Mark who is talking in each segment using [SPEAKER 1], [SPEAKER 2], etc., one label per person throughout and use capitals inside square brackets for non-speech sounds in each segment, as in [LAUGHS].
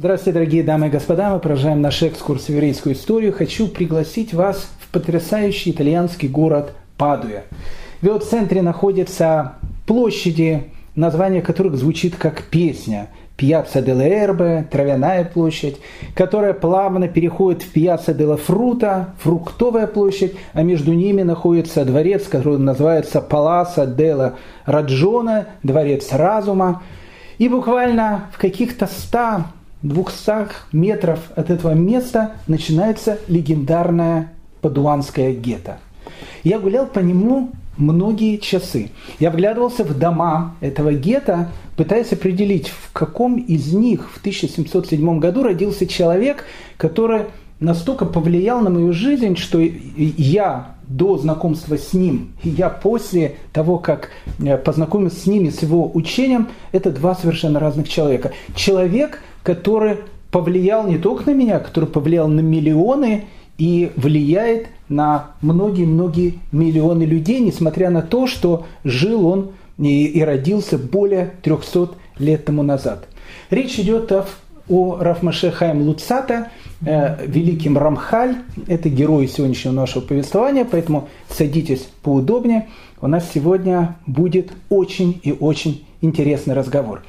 [SPEAKER 1] Здравствуйте, дорогие дамы и господа. Мы продолжаем наш экскурс в еврейскую историю. Хочу пригласить вас в потрясающий итальянский город Падуя. В его центре находятся площади, название которых звучит как песня. Пьяцца де Эрбе, Травяная площадь, которая плавно переходит в Пьяцца де Фрута, Фруктовая площадь, а между ними находится дворец, который называется Паласа де Раджона, Дворец Разума. И буквально в каких-то ста 200 метров от этого места начинается легендарная Падуанская гетто. Я гулял по нему многие часы. Я вглядывался в дома этого гетто, пытаясь определить, в каком из них в 1707 году родился человек, который настолько повлиял на мою жизнь, что я до знакомства с ним, и я после того, как э, познакомился с ними, с его учением, это два совершенно разных человека. Человек, который повлиял не только на меня, который повлиял на миллионы и влияет на многие-многие миллионы людей, несмотря на то, что жил он и, и родился более 300 лет тому назад. Речь идет о, о Рафмаше Хайм Луцата, э, великим Рамхаль, это герой сегодняшнего нашего повествования, поэтому садитесь поудобнее. У нас сегодня будет очень и очень интересный разговор.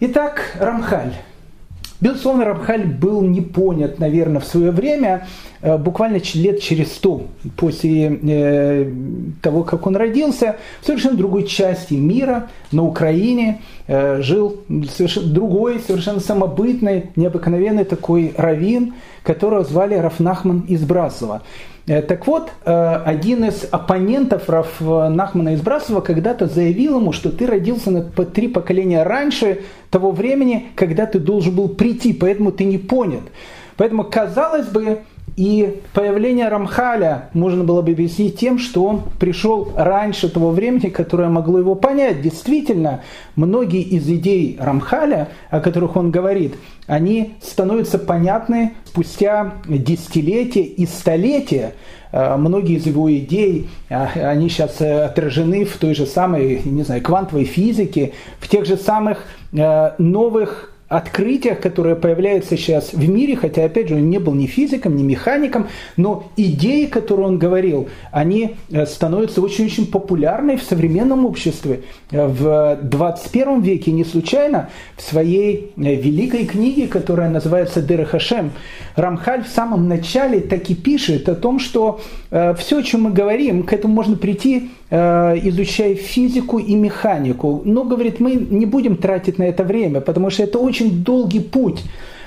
[SPEAKER 1] Итак, Рамхаль. Безусловно, Рамхаль был не понят, наверное, в свое время, э, буквально лет через сто после э, того, как он родился, в совершенно другой части мира, на Украине, э, жил совершенно другой, совершенно самобытный, необыкновенный такой раввин, которого звали Рафнахман из Бразова. Э, так вот, э, один из оппонентов Раф Нахмана из Брасова когда-то заявил ему, что ты родился на три поколения раньше того времени, когда ты должен был прийти, поэтому ты не понят. Поэтому, казалось бы, и появление Рамхаля можно было бы объяснить тем, что он пришел раньше того времени, которое могло его понять. Действительно, многие из идей Рамхаля, о которых он говорит, они становятся понятны спустя десятилетия и столетия. А, многие из его идей, а, они сейчас отражены в той же самой, не знаю, квантовой физике, в тех же самых а, новых открытиях, которые появляются сейчас в мире, хотя, опять же, он не был ни физиком, ни механиком, но идеи, которые он говорил, они э, становятся очень-очень популярны в современном обществе. Э, в 21 веке не случайно в своей э, великой книге, которая называется «Дера Хашем», Рамхаль в самом начале так и пишет о том, что все, о чем мы говорим, к этому можно прийти изучая физику и механику. Но, говорит, мы не будем тратить на это время, потому что это очень долгий путь.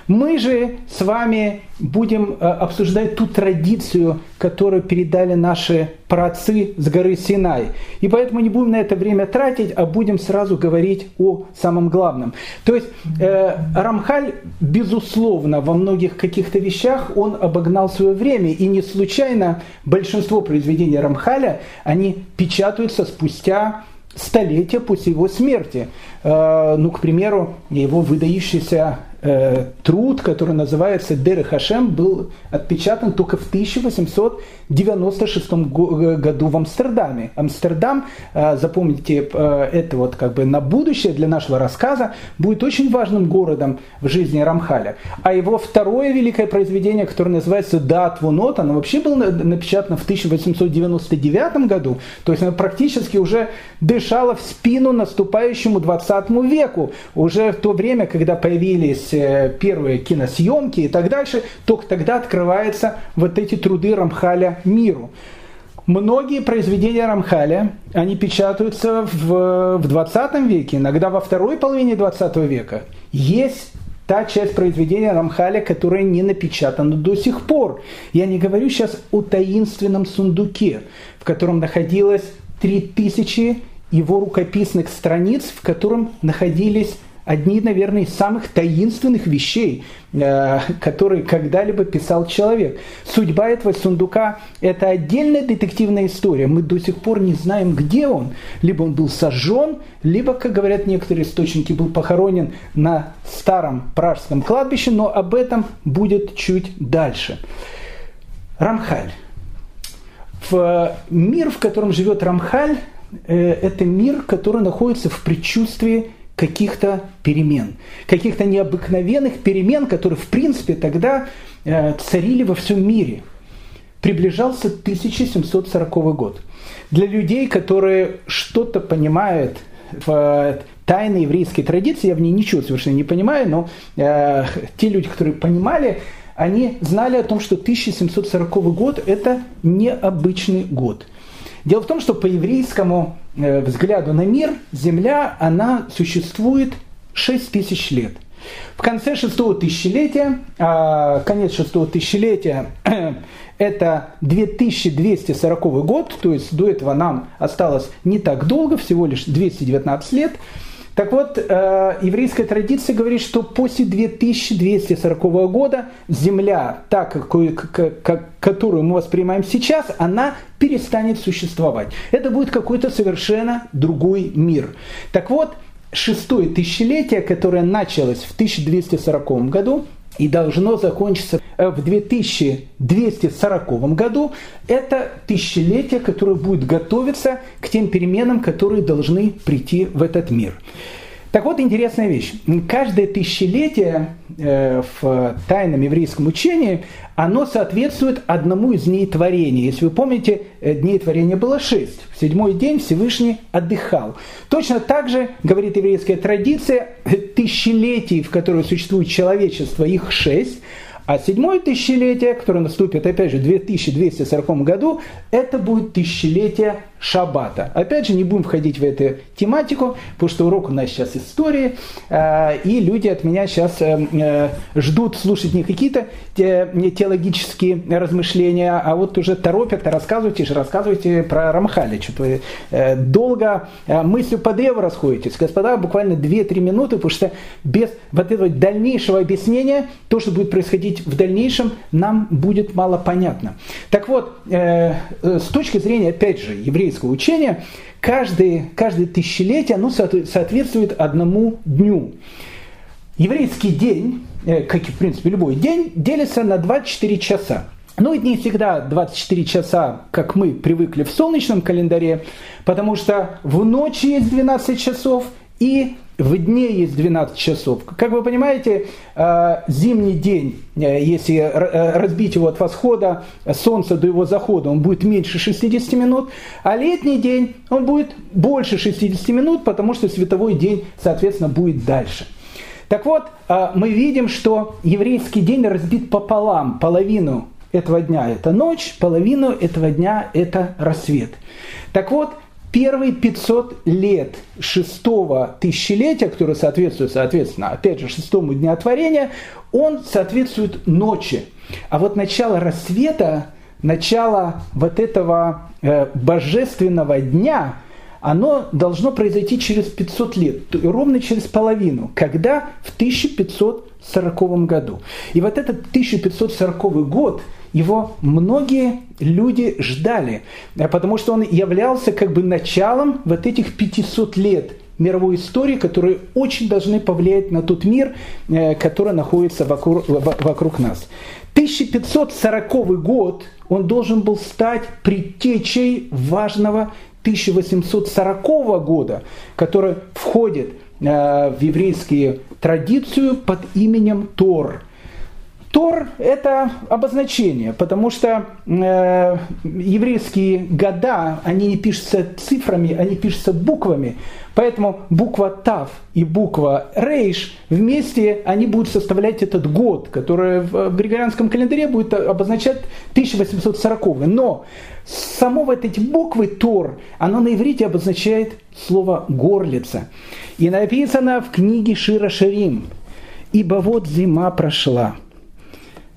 [SPEAKER 1] Мы же с вами будем э, обсуждать ту традицию, которую передали наши праотцы с горы Синай. И поэтому не будем на это время тратить, а будем сразу говорить о самом главном. То есть э, Рамхаль, безусловно, во многих каких-то вещах он обогнал свое время. И не случайно большинство произведений Рамхаля, они печатаются спустя столетия после его смерти. Э, ну, к примеру, его выдающийся Э, труд, который называется Дер Хашем, был отпечатан только в 1896 году в Амстердаме. Амстердам, э, запомните э, это вот как бы на будущее для нашего рассказа, будет очень важным городом в жизни Рамхаля. А его второе великое произведение, которое называется Дат Вунот, оно вообще было напечатано в 1899 году, то есть оно практически уже дышало в спину наступающему 20 веку, уже в то время, когда появились Э, первые киносъемки и так дальше, только тогда открываются вот эти труды Рамхаля миру. Многие произведения Рамхаля, они печатаются в, в 20 веке, иногда во второй половине 20 века. Есть та часть произведения Рамхаля, которая не напечатана до сих пор. Я не говорю сейчас о таинственном сундуке, в котором находилось 3000 его рукописных страниц, в котором находились одни, наверное, из самых таинственных вещей, э, которые когда-либо писал человек. Судьба этого сундука – это отдельная детективная история. Мы до сих пор не знаем, где он. Либо он был сожжен, либо, как говорят некоторые источники, был похоронен на старом пражском кладбище, но об этом будет чуть дальше. Рамхаль. В мир, в котором живет Рамхаль, э, это мир, который находится в предчувствии каких-то перемен, каких-то необыкновенных перемен, которые в принципе тогда э, царили во всем мире. Приближался 1740 год. Для людей, которые что-то понимают в э, тайной еврейской традиции, я в ней ничего совершенно не понимаю, но э, [LAUGHS] те люди, которые понимали, они знали о том, что 1740 год – это необычный год. Дело в том, что по еврейскому взгляду на мир Земля, она существует 6 тысяч лет. В конце шестого тысячелетия, а конец шестого тысячелетия [CLEARS THROAT] – это 2240 год, то есть до этого нам осталось не так долго, всего лишь 219 лет – так вот, э, еврейская традиция говорит, что после 2240 года Земля, так, какую, как, которую мы воспринимаем сейчас, она перестанет существовать. Это будет какой-то совершенно другой мир. Так вот, шестое тысячелетие, которое началось в 1240 году, и должно закончиться э, в 2240 году. Это тысячелетие, которое будет готовиться к тем переменам, которые должны прийти в этот мир. Так вот, интересная вещь. Каждое тысячелетие э, в тайном еврейском учении, оно соответствует одному из дней творения. Если вы помните, э, дней творения было шесть. В седьмой день Всевышний отдыхал. Точно так же, говорит еврейская традиция, тысячелетий, в которые существует человечество, их шесть – а седьмое тысячелетие, которое наступит, опять же, в 2240 году, это будет тысячелетие Шаббата. Опять же, не будем входить в эту тематику, потому что урок у нас сейчас истории, э, и люди от меня сейчас э, э, ждут слушать не какие-то теологические размышления, а вот уже торопят, рассказывайте же, рассказывайте про Рамхаля. Что-то долго мыслью по древу расходитесь. Господа, буквально 2-3 минуты, потому что без вот этого дальнейшего объяснения, то, что будет происходить в дальнейшем, нам будет мало понятно. Так вот, с точки зрения, опять же, евреев еврейского учения, каждое, каждое тысячелетие оно соответствует одному дню. Еврейский день, э, как и в принципе любой день, делится на 24 часа. Но это не всегда 24 часа, как мы привыкли в солнечном календаре, потому что в ночи есть 12 часов, и в дне есть 12 часов. Как вы понимаете, э, зимний день, э, если э, разбить его от восхода солнца до его захода, он будет меньше 60 минут, а летний день, он будет больше 60 минут, потому что световой день, соответственно, будет дальше. Так вот, мы видим, что еврейский день разбит пополам. Половину этого дня это ночь, половину этого дня это рассвет. Так вот, Первые 500 лет шестого тысячелетия, которое соответствует, соответственно, опять же, шестому дню творения, он соответствует ночи. А вот начало рассвета, начало вот этого э, божественного дня, оно должно произойти через 500 лет, ровно через половину, когда в 1540 году. И вот этот 1540 год – его многие люди ждали, э, потому что он являлся как бы началом вот этих 500 лет мировой истории, которые очень должны повлиять на тот мир, э, который находится вокруг, вокруг нас. 1540 год он должен был стать предтечей важного 1840 года, который входит в еврейскую традицию под именем Тор – Тор – это обозначение, потому что э, еврейские года, они не пишутся цифрами, они пишутся буквами. Поэтому буква Тав и буква Рейш вместе они будут составлять этот год, который в григорианском календаре будет обозначать 1840. Но само вот эти буквы Тор, оно на иврите обозначает слово «горлица». И написано в книге Шира Шарим «Ибо вот зима прошла».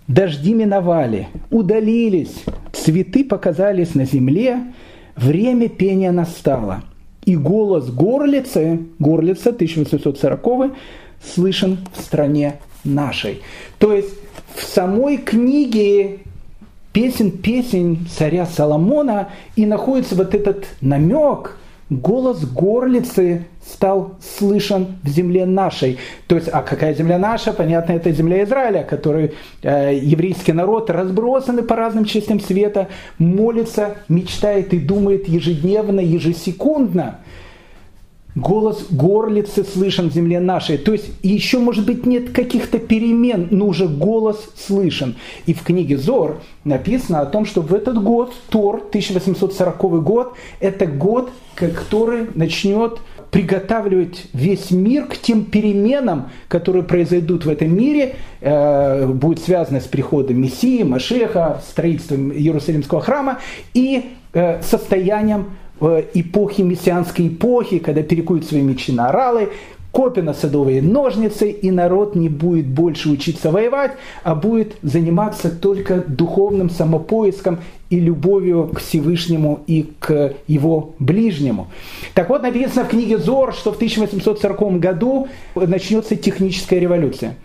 [SPEAKER 1] Дожди миновали, удалились, цветы показались на земле, время пения настало. И голос горлицы, горлица 1840 слышен в стране нашей. То есть в самой книге песен песен царя Соломона и находится вот этот намек – голос горлицы стал слышен в земле нашей. То есть, а какая земля наша? Понятно, это земля Израиля, который э, еврейский народ разбросанный по разным частям света, молится, мечтает и думает ежедневно, ежесекундно. Голос горлицы слышен в земле нашей. То есть еще, может быть, нет каких-то перемен, но уже голос слышен. И в книге Зор написано о том, что в этот год, Тор, 1840 год, это год, который начнет приготавливать весь мир к тем переменам, которые произойдут в этом мире, э, будет связано с приходом Мессии, Машеха, строительством Иерусалимского храма и э, состоянием эпохи, мессианской эпохи, когда перекуют свои мечи на оралы, копи на садовые ножницы, и народ не будет больше учиться воевать, а будет заниматься только духовным самопоиском и любовью к Всевышнему и к его ближнему. Так вот, написано в книге Зор, что в 1840 году начнется техническая революция.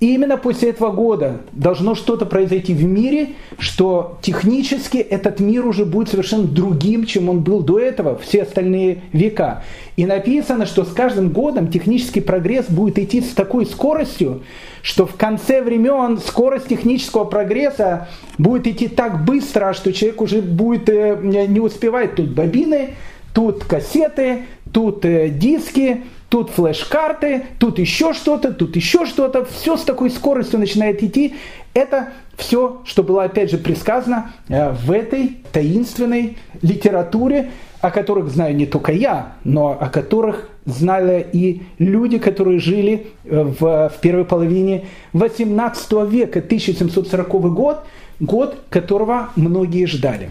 [SPEAKER 1] И именно после этого года должно что-то произойти в мире, что технически этот мир уже будет совершенно другим, чем он был до этого, все остальные века. И написано, что с каждым годом технический прогресс будет идти с такой скоростью, что в конце времен скорость технического прогресса будет идти так быстро, что человек уже будет э, не успевать тут бобины, тут кассеты, тут э, диски, тут флеш-карты, тут еще что-то, тут еще что-то. Все с такой скоростью начинает идти. Это все, что было опять же предсказано э, в этой таинственной литературе, о которых знаю не только я, но о которых знали и люди, которые жили э, в, в первой половине 18 века, 1740 год, год которого многие ждали.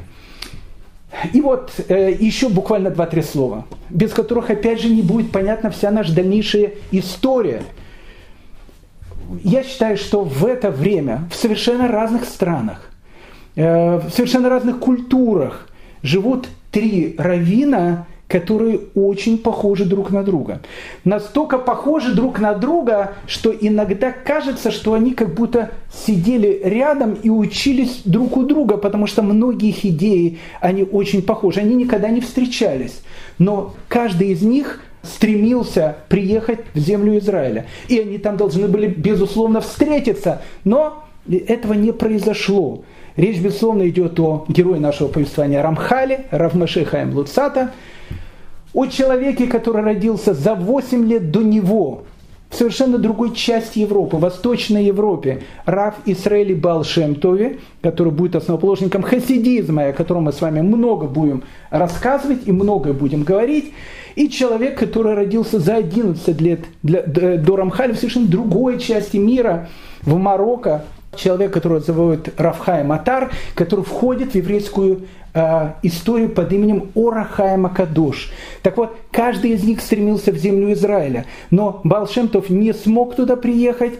[SPEAKER 1] И вот э, еще буквально два-три слова, без которых, опять же, не будет понятна вся наша дальнейшая история. Я считаю, что в это время в совершенно разных странах, э, в совершенно разных культурах живут три равина, которые очень похожи друг на друга. Настолько похожи друг на друга, что иногда кажется, что они как будто сидели рядом и учились друг у друга, потому что многие их идеи, они очень похожи. Они никогда не встречались. Но каждый из них стремился приехать в землю Израиля. И они там должны были, безусловно, встретиться. Но этого не произошло. Речь, безусловно, идет о герое нашего повествования Рамхале, Равмаше Хаим Луцата, о человеке, который родился за 8 лет до него в совершенно другой части Европы, Восточной Европе, Рав Исраэли Балшемтове, который будет основоположником хасидизма, о котором мы с вами много будем рассказывать и многое будем говорить, и человек, который родился за 11 лет для, до Рамхаля в совершенно другой части мира, в Марокко, человек, которого зовут Рафхай Матар, который входит в еврейскую э, историю под именем Орахай Макадош. Так вот, каждый из них стремился в землю Израиля, но Балшемтов не смог туда приехать.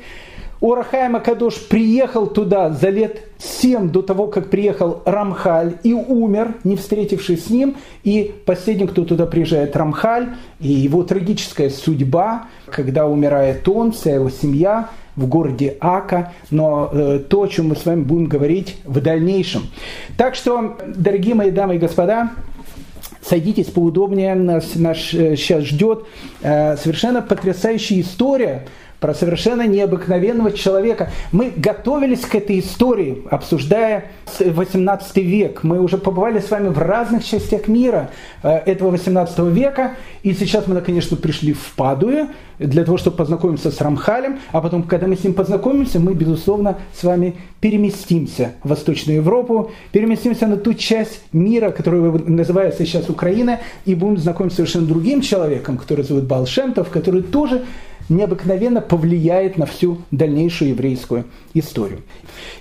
[SPEAKER 1] Орахай Макадош приехал туда за лет семь до того, как приехал Рамхаль и умер, не встретившись с ним. И последний, кто туда приезжает, Рамхаль, и его трагическая судьба, когда умирает он, вся его семья – в городе Ака, но э, то, о чем мы с вами будем говорить в дальнейшем. Так что, дорогие мои дамы и господа, садитесь поудобнее, нас, нас сейчас ждет э, совершенно потрясающая история, про совершенно необыкновенного человека. Мы готовились к этой истории, обсуждая 18 век. Мы уже побывали с вами в разных частях мира э, этого 18 века. И сейчас мы, конечно, пришли в Падуе для того, чтобы познакомиться с Рамхалем. А потом, когда мы с ним познакомимся, мы, безусловно, с вами переместимся в Восточную Европу, переместимся на ту часть мира, которая называется сейчас Украина, и будем знакомиться с совершенно другим человеком, который зовут Балшемтов, который тоже необыкновенно повлияет на всю дальнейшую еврейскую историю.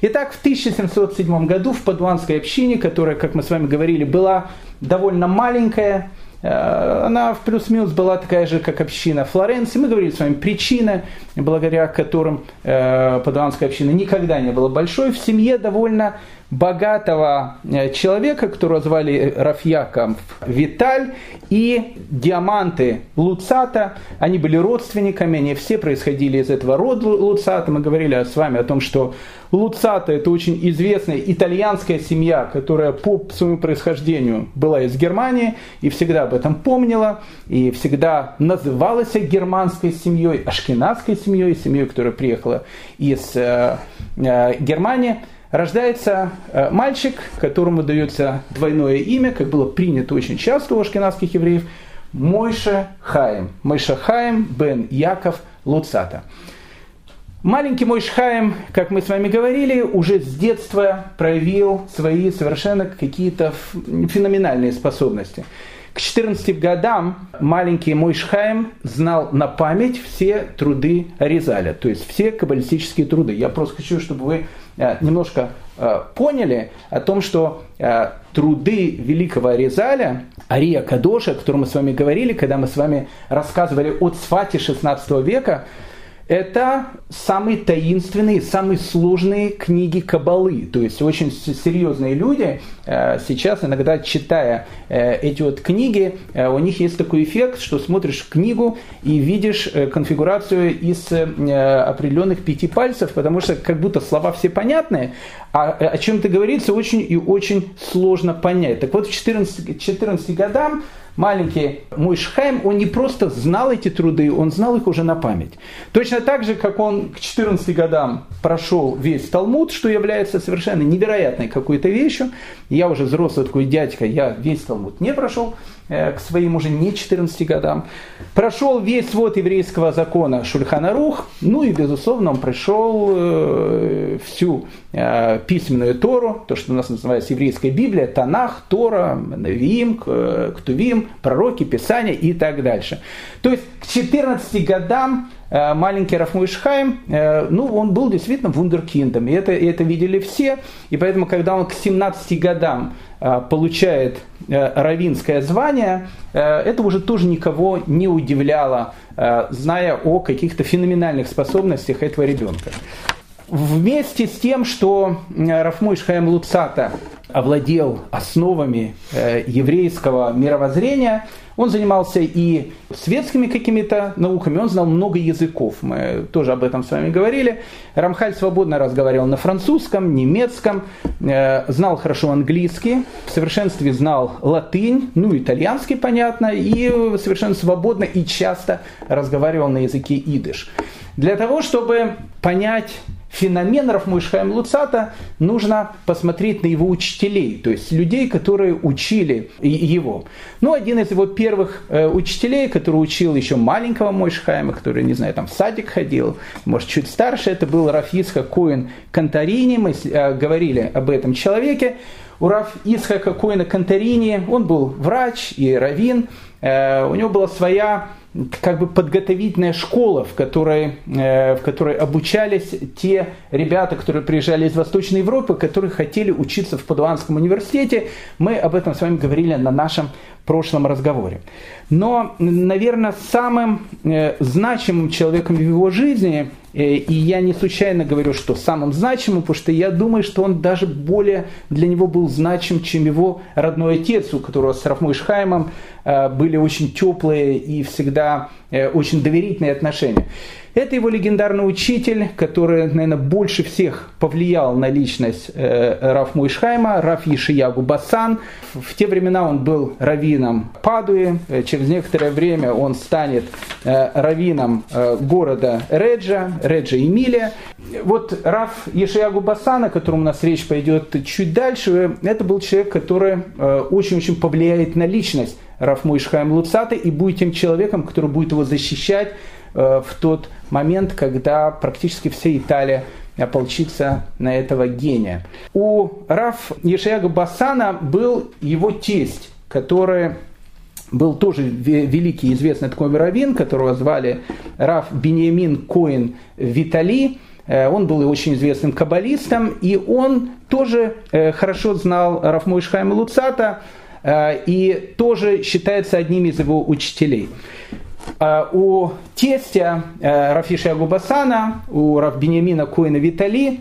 [SPEAKER 1] Итак, в 1707 году в Падуанской общине, которая, как мы с вами говорили, была довольно маленькая, э, она в плюс-минус была такая же, как община Флоренции. Мы говорили с вами причины, благодаря которым э, Падуанская община никогда не была большой. В семье довольно богатого э, человека, которого звали Рафьяков Виталь, и диаманты Луцата, они были родственниками, они все происходили из этого рода Луцата. Мы говорили с вами о том, что Луцата это очень известная итальянская семья, которая по своему происхождению была из Германии и всегда об этом помнила, и всегда называлась германской семьей, ашкенадской семьей, семьей, которая приехала из э, э, Германии – рождается э, мальчик, которому дается двойное имя, как было принято очень часто у ашкенадских евреев. Мойша Хаим. Мойша Хаим бен Яков Луцата. Маленький мой Шхаем, как мы с вами говорили, уже с детства проявил свои совершенно какие-то феноменальные способности. К 14 годам маленький мой Шхаем знал на память все труды Аризаля, то есть все каббалистические труды. Я просто хочу, чтобы вы немножко э, поняли о том, что э, труды великого Аризаля, Ария Кадоша, о котором мы с вами говорили, когда мы с вами рассказывали о Цфате 16 века, это самые таинственные, самые сложные книги Кабалы. То есть очень серьезные люди э, сейчас иногда читая э, эти вот книги, э, у них есть такой эффект, что смотришь книгу и видишь конфигурацию из определенных пяти пальцев, потому что как будто слова все понятные, а о чем то говорится очень и очень сложно понять. Так вот в 14, 14 годам маленький мой Шхайм, он не просто знал эти труды, он знал их уже на память. Точно так же, как он к 14 годам прошел весь Талмуд, что является совершенно невероятной какой-то вещью. Я уже взрослый такой дядька, я весь Талмуд не прошел, к своим уже не 14 годам. Прошел весь свод еврейского закона Шульхана Рух, ну и, безусловно, он прошел э, всю э, письменную Тору, то, что у нас называется еврейская Библия, Танах, Тора, Навиим, Ктувим, пророки, Писания и так дальше. То есть к 14 годам маленький Рафмуй Шхайм, ну, он был действительно вундеркиндом, и это, и это видели все, и поэтому, когда он к 17 годам Э, получает э, равинское звание, э, это уже тоже никого не удивляло, зная о каких-то феноменальных способностях этого ребенка. Вместе с тем, что Рафмой Шхаем Луцата овладел основами еврейского мировоззрения, он занимался и светскими какими-то науками, он знал много языков, мы тоже об этом с вами говорили. Рамхаль свободно разговаривал на французском, немецком, э, знал хорошо английский, в совершенстве знал латынь, ну итальянский, понятно, и совершенно свободно и часто разговаривал на языке идыш. Для того, чтобы понять феномен Рафмуишхайм Луцата нужно посмотреть на его учителей, то есть людей, которые учили его. Ну, один из его первых э, учителей, который учил еще маленького Мойшхайма, который, не знаю, там в садик ходил, может, чуть старше, это был Рафисха Коин Кантарини, мы э, говорили об этом человеке. У Раф Исхака Коина Кантарини, он был врач и раввин, э, у него была своя как бы подготовительная школа, в которой, э, в которой обучались те ребята, которые приезжали из Восточной Европы, которые хотели учиться в Падуанском университете. Мы об этом с вами говорили на нашем прошлом разговоре. Но, наверное, самым э, значимым человеком в его жизни, э, и я не случайно говорю, что самым значимым, потому что я думаю, что он даже более для него был значим, чем его родной отец, у которого с Рафмой Шхаймом э, были очень теплые и всегда очень доверительные отношения. Это его легендарный учитель, который, наверное, больше всех повлиял на личность э, Раф Муишхайма, Раф Ешиягу Басан. В те времена он был раввином Падуи, э, через некоторое время он станет э, раввином города Реджа, Реджа Эмилия. Вот Раф Ешиягу Басан, о котором у нас речь пойдет чуть дальше, это был человек, который очень-очень повлияет на личность Раф Муишхайм Луцата и будет тем человеком, который будет его защищать в тот момент, когда практически вся Италия ополчится на этого гения. У Раф Ешаяга Басана был его тесть, который был тоже великий известный такой раввин, которого звали Раф Бениамин Коин Витали. Э, он был очень известным каббалистом, и он тоже э, хорошо знал Раф Хайма Луцата, и тоже считается одним из его учителей. А, у тестя э, Рафиша Агубасана, у Рафбенемина Коина Витали,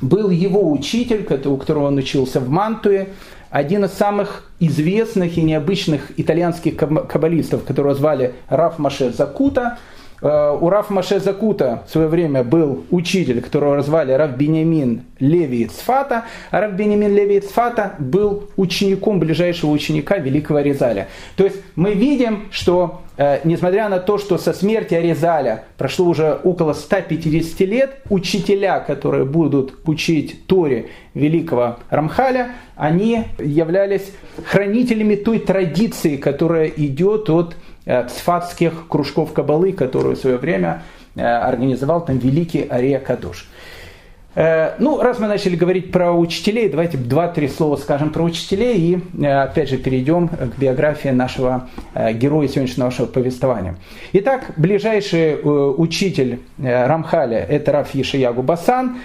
[SPEAKER 1] был его учитель, у которого он учился в Мантуе, один из самых известных и необычных итальянских каббалистов, которого звали Раф Маше Закута. Э, у Раф Маше Закута в свое время был учитель, которого развали Раф Бенямин Леви Ицфата, а Раф Бенямин Леви Ицфата был учеником ближайшего ученика Великого Резаля. То есть мы видим, что э, несмотря на то, что со смерти Аризаля прошло уже около 150 лет, учителя, которые будут учить Торе великого Рамхаля, они являлись хранителями той традиции, которая идет от цфатских кружков Кабалы, которую в свое время э, организовал там великий Ария Кадуш. Э, ну, раз мы начали говорить про учителей, давайте два-три слова скажем про учителей и опять же перейдем к биографии нашего героя сегодняшнего нашего повествования. Итак, ближайший учитель Рамхаля – это Раф Ешиягу Басан,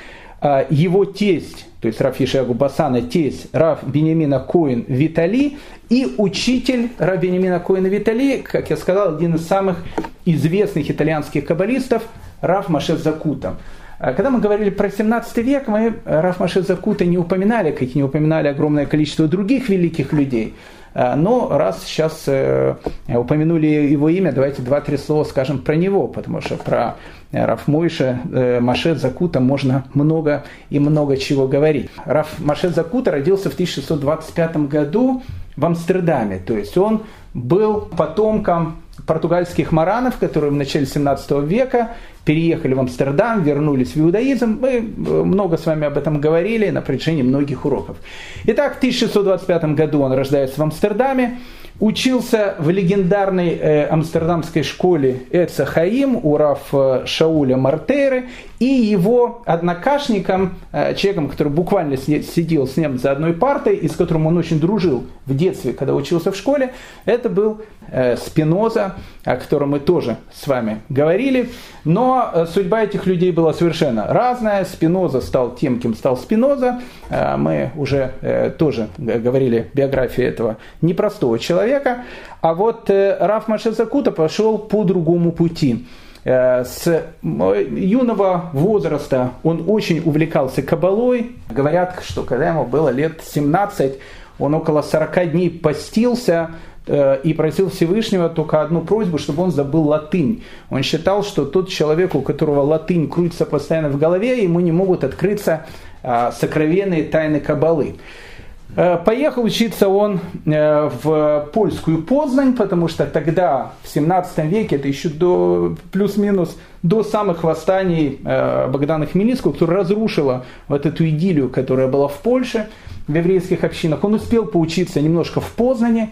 [SPEAKER 1] его тесть то есть Раф Ешиагу Басана, тесть Раф Бенемина Коин Витали и учитель Раф Бенемина Коина Витали, как я сказал, один из самых известных итальянских каббалистов, Раф Машет Закута. А когда мы говорили про 17 век, мы Раф Машет Закута не упоминали, как и не упоминали огромное количество других великих людей – Э, но раз сейчас э, упомянули его имя, давайте два-три слова скажем про него, потому что про Раф Мойша, э, Машет Закута можно много и много чего говорить. Раф Машет Закута родился в 1625 году в Амстердаме, то есть он был потомком португальских маранов, которые в начале 17 века переехали в Амстердам, вернулись в иудаизм. Мы э, много с вами об этом говорили на протяжении многих уроков. Итак, в 1625 году он рождается в Амстердаме. Учился в легендарной э, амстердамской школе Эца Хаим у Раф э, Шауля Мартейры и его однокашником, э, человеком, который буквально сидел с ним за одной партой и с которым он очень дружил в детстве, когда учился в школе, это был Спиноза, о котором мы тоже с вами говорили. Но э, судьба этих людей была совершенно разная. Спиноза стал тем, кем стал Спиноза. Мы уже тоже говорили биографии этого непростого человека. А вот Раф Машезакута пошел по другому пути. Э, с юного возраста он очень увлекался кабалой. Говорят, что когда ему было лет 17, он около 40 дней постился э, и просил Всевышнего только одну просьбу, чтобы он забыл латынь. Он считал, что тот человек, у которого латынь крутится постоянно в голове, ему не могут открыться а, сокровенные тайны кабалы. Э, поехал учиться он э, в польскую Познань, потому что тогда, в 17 веке, это еще до плюс-минус до самых восстаний э, Богдана Хмельницкого, которая разрушила вот эту идиллию, которая была в Польше, в еврейских общинах. Он успел поучиться немножко в Познане,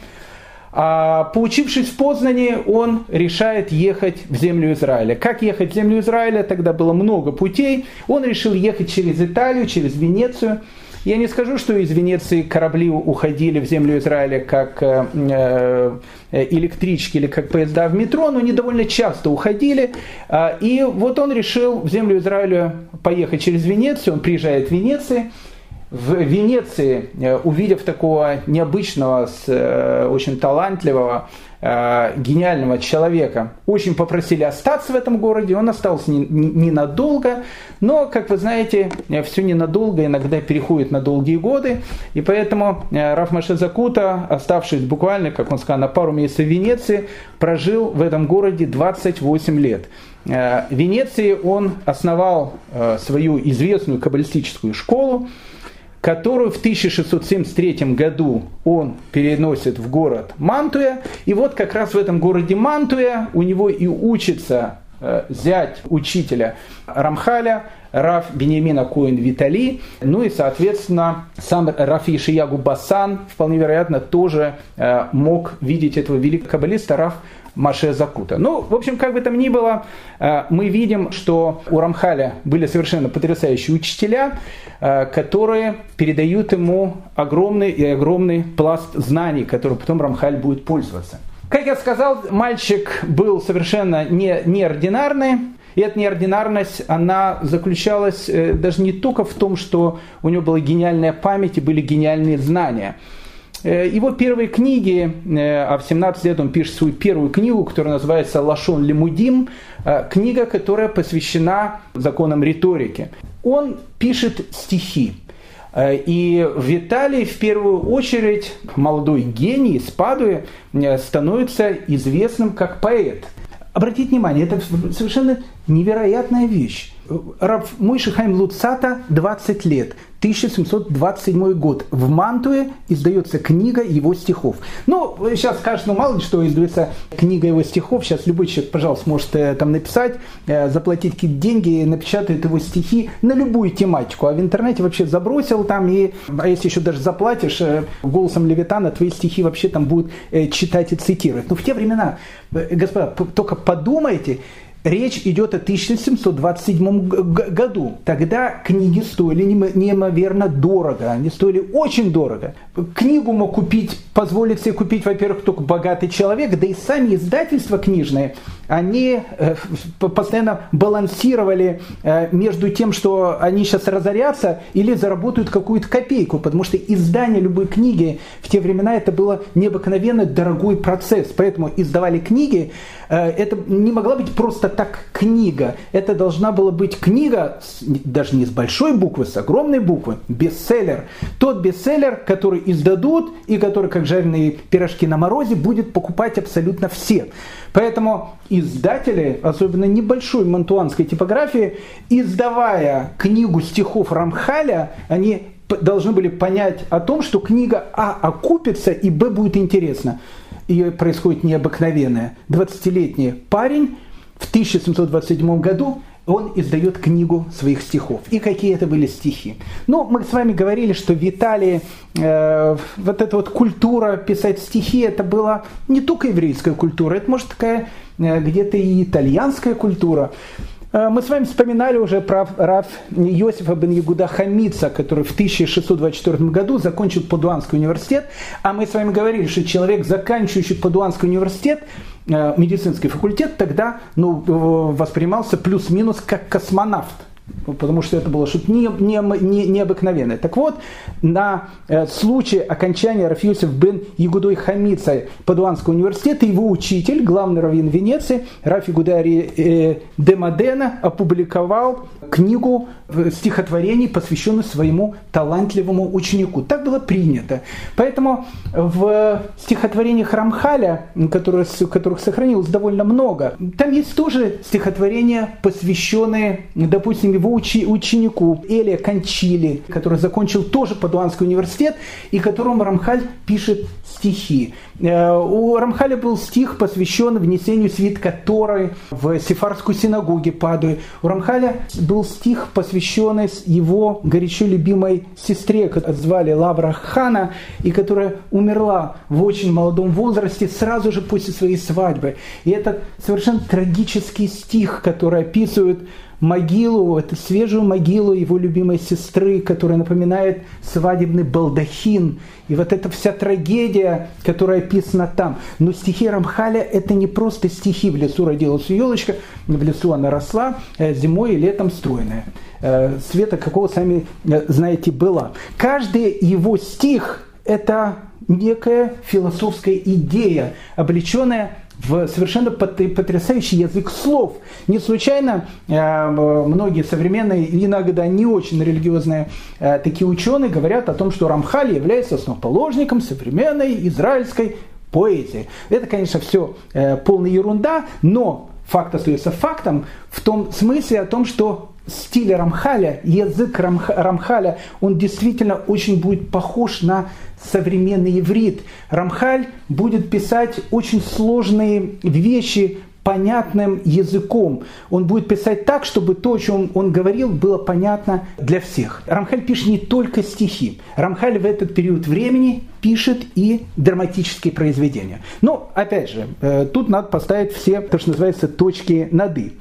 [SPEAKER 1] а поучившись в Познане, он решает ехать в землю Израиля. Как ехать в землю Израиля? Тогда было много путей. Он решил ехать через Италию, через Венецию – я не скажу, что из Венеции корабли уходили в землю Израиля как э, э, электрички или как поезда в метро, но они довольно часто уходили. А, и вот он решил в землю Израиля поехать через Венецию. Он приезжает в Венецию. В Венеции, э, увидев такого необычного, очень талантливого, Э, гениального человека очень попросили остаться в этом городе, он остался ненадолго, но, как вы знаете, э, все ненадолго иногда переходит на долгие годы, и поэтому э, Раф Машезакута, оставшись буквально, как он сказал, на пару месяцев в Венеции, прожил в этом городе 28 лет. В Венеции он основал свою известную каббалистическую школу, которую в 1673 году он переносит в город Мантуя. И вот как раз в этом городе Мантуя у него и учится э, зять учителя Рамхаля, Раф Бенемина Коин Витали, ну и, соответственно, сам Раф Ишиягу Басан, вполне вероятно, тоже э, мог видеть этого великого каббалиста Раф Маше Закута. Ну, в общем, как бы там ни было, э, мы видим, что у Рамхаля были совершенно потрясающие учителя, э, которые передают ему огромный и огромный пласт знаний, который потом Рамхаль будет пользоваться. Как я сказал, мальчик был совершенно не, неординарный, и эта неординарность, она заключалась э, даже не только в том, что у него была гениальная память и были гениальные знания – его первые книги, э, а в 17 лет он пишет свою первую книгу, которая называется «Лашон Лемудим», э, книга, которая посвящена законам риторики. Он пишет стихи. И Виталий в первую очередь, молодой гений из Падуи, становится известным как поэт. Обратите внимание, это совершенно невероятная вещь. Раб Мойши Хайм Луцата 20 лет. 1727 год. В Мантуе издается книга его стихов. Ну, сейчас скажешь, ну мало ли что издается книга его стихов. Сейчас любой человек, пожалуйста, может э, там написать, э, заплатить какие-то деньги, напечатает его стихи на любую тематику. А в интернете вообще забросил там, и, а если еще даже заплатишь, э, голосом Левитана твои стихи вообще там будут читать и цитировать. Но в те времена, господа, только подумайте, Речь идет о 1727 году. Тогда книги стоили неимоверно дорого. Они стоили очень дорого. Книгу мог купить, позволить себе купить, во-первых, только богатый человек, да и сами издательства книжные, они э, постоянно балансировали э, между тем, что они сейчас разорятся или заработают какую-то копейку, потому что издание любой книги в те времена это было необыкновенно дорогой процесс. Поэтому издавали книги, это не могла быть просто так книга. Это должна была быть книга, даже не с большой буквы, с огромной буквы, бестселлер. Тот бестселлер, который издадут и который, как жареные пирожки на морозе, будет покупать абсолютно все. Поэтому издатели, особенно небольшой мантуанской типографии, издавая книгу стихов Рамхаля, они должны были понять о том, что книга А окупится и Б будет интересна. И происходит необыкновенное. 20-летний парень в 1727 году он издает книгу своих стихов. И какие это были стихи. Ну, мы с вами говорили, что в Италии э, вот эта вот культура писать стихи, это была не только еврейская культура, это, может, такая э, где-то и итальянская культура. Э, мы с вами вспоминали уже про Раф Йосифа бен Ягуда Хамица, который в 1624 году закончил Падуанский университет. А мы с вами говорили, что человек, заканчивающий Падуанский университет, э, медицинский факультет, тогда ну, воспринимался плюс-минус как космонавт потому что это было что-то не, не, не, необыкновенное. Так вот, на э, случай окончания Рафиусов бен Ягудой Хамица Падуанского университета его учитель, главный раввин Венеции, Рафи Гудари э, де Модена, опубликовал книгу стихотворений, посвященную своему талантливому ученику. Так было принято. Поэтому в стихотворениях Рамхаля, которых, которых сохранилось довольно много, там есть тоже стихотворения, посвященные, допустим, его ученику Элия Кончили, который закончил тоже Падуанский университет, и которому Рамхаль пишет стихи. Э, у Рамхаля был стих, посвящен внесению свитка Торы в Сефарскую синагогу Падуи. У Рамхаля был стих, посвященный его горячо любимой сестре, которую звали Лавра Хана, и которая умерла в очень молодом возрасте сразу же после своей свадьбы. И это совершенно трагический стих, который описывает могилу, эту свежую могилу его любимой сестры, которая напоминает свадебный балдахин. И вот эта вся трагедия, которая описана там. Но стихи Рамхаля это не просто стихи. В лесу родилась елочка, в лесу она росла, э, зимой и летом стройная. Э, света какого, сами э, знаете, была. Каждый его стих – это некая философская идея, облеченная в совершенно потрясающий язык слов. Не случайно э, многие современные, иногда не очень религиозные э, такие ученые говорят о том, что Рамхаль является основоположником современной израильской поэзии. Это, конечно, все э, полная ерунда, но факт остается фактом в том смысле о том, что стиль Рамхаля, язык Рамхаля, он действительно очень будет похож на современный иврит. Рамхаль будет писать очень сложные вещи понятным языком. Он будет писать так, чтобы то, о чем он говорил, было понятно для всех. Рамхаль пишет не только стихи. Рамхаль в этот период времени пишет и драматические произведения. Но, опять же, э, тут надо поставить все, то, что называется, точки над «и».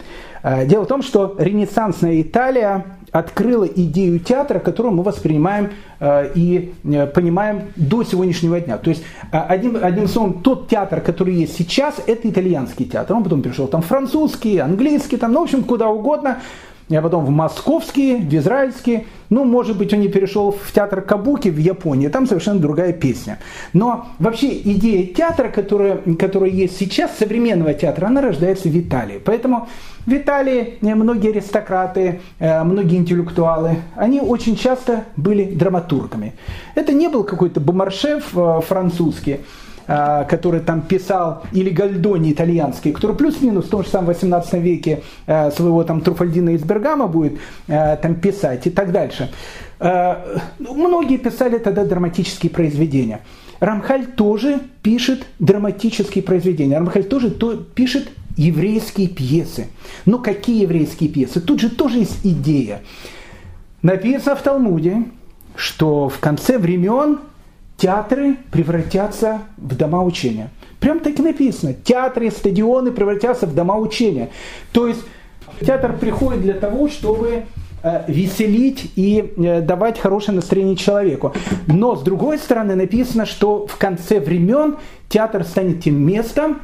[SPEAKER 1] Э, дело в том, что ренессансная Италия открыла идею театра, которую мы воспринимаем э, и э, понимаем до сегодняшнего дня. То есть, э, одним, одним словом, тот театр, который есть сейчас, это итальянский театр. Он потом перешел там французский, английский, там, ну, в общем, куда угодно а потом в московские, в израильские. Ну, может быть, он не перешел в театр Кабуки в Японии, там совершенно другая песня. Но вообще идея театра, которая, которая есть сейчас, современного театра, она рождается в Италии. Поэтому в Италии многие аристократы, э, многие интеллектуалы, они очень часто были драматургами. Это не был какой-то бомаршев э, французский. А, который там писал, или Гальдони итальянский, который плюс-минус в том же самом 18 веке а, своего там Труфальдина из Бергама будет а, там писать и так дальше. Многие писали тогда драматические произведения. Рамхаль тоже пишет драматические произведения. Рамхаль тоже то, пишет еврейские пьесы. Но какие еврейские пьесы? Тут же тоже есть идея. Написано в Талмуде, что в конце времен театры превратятся в дома учения. Прям так и написано. Театры, стадионы превратятся в дома учения. То есть театр приходит для того, чтобы э, веселить и э, давать хорошее настроение человеку. Но с другой стороны написано, что в конце времен театр станет тем местом,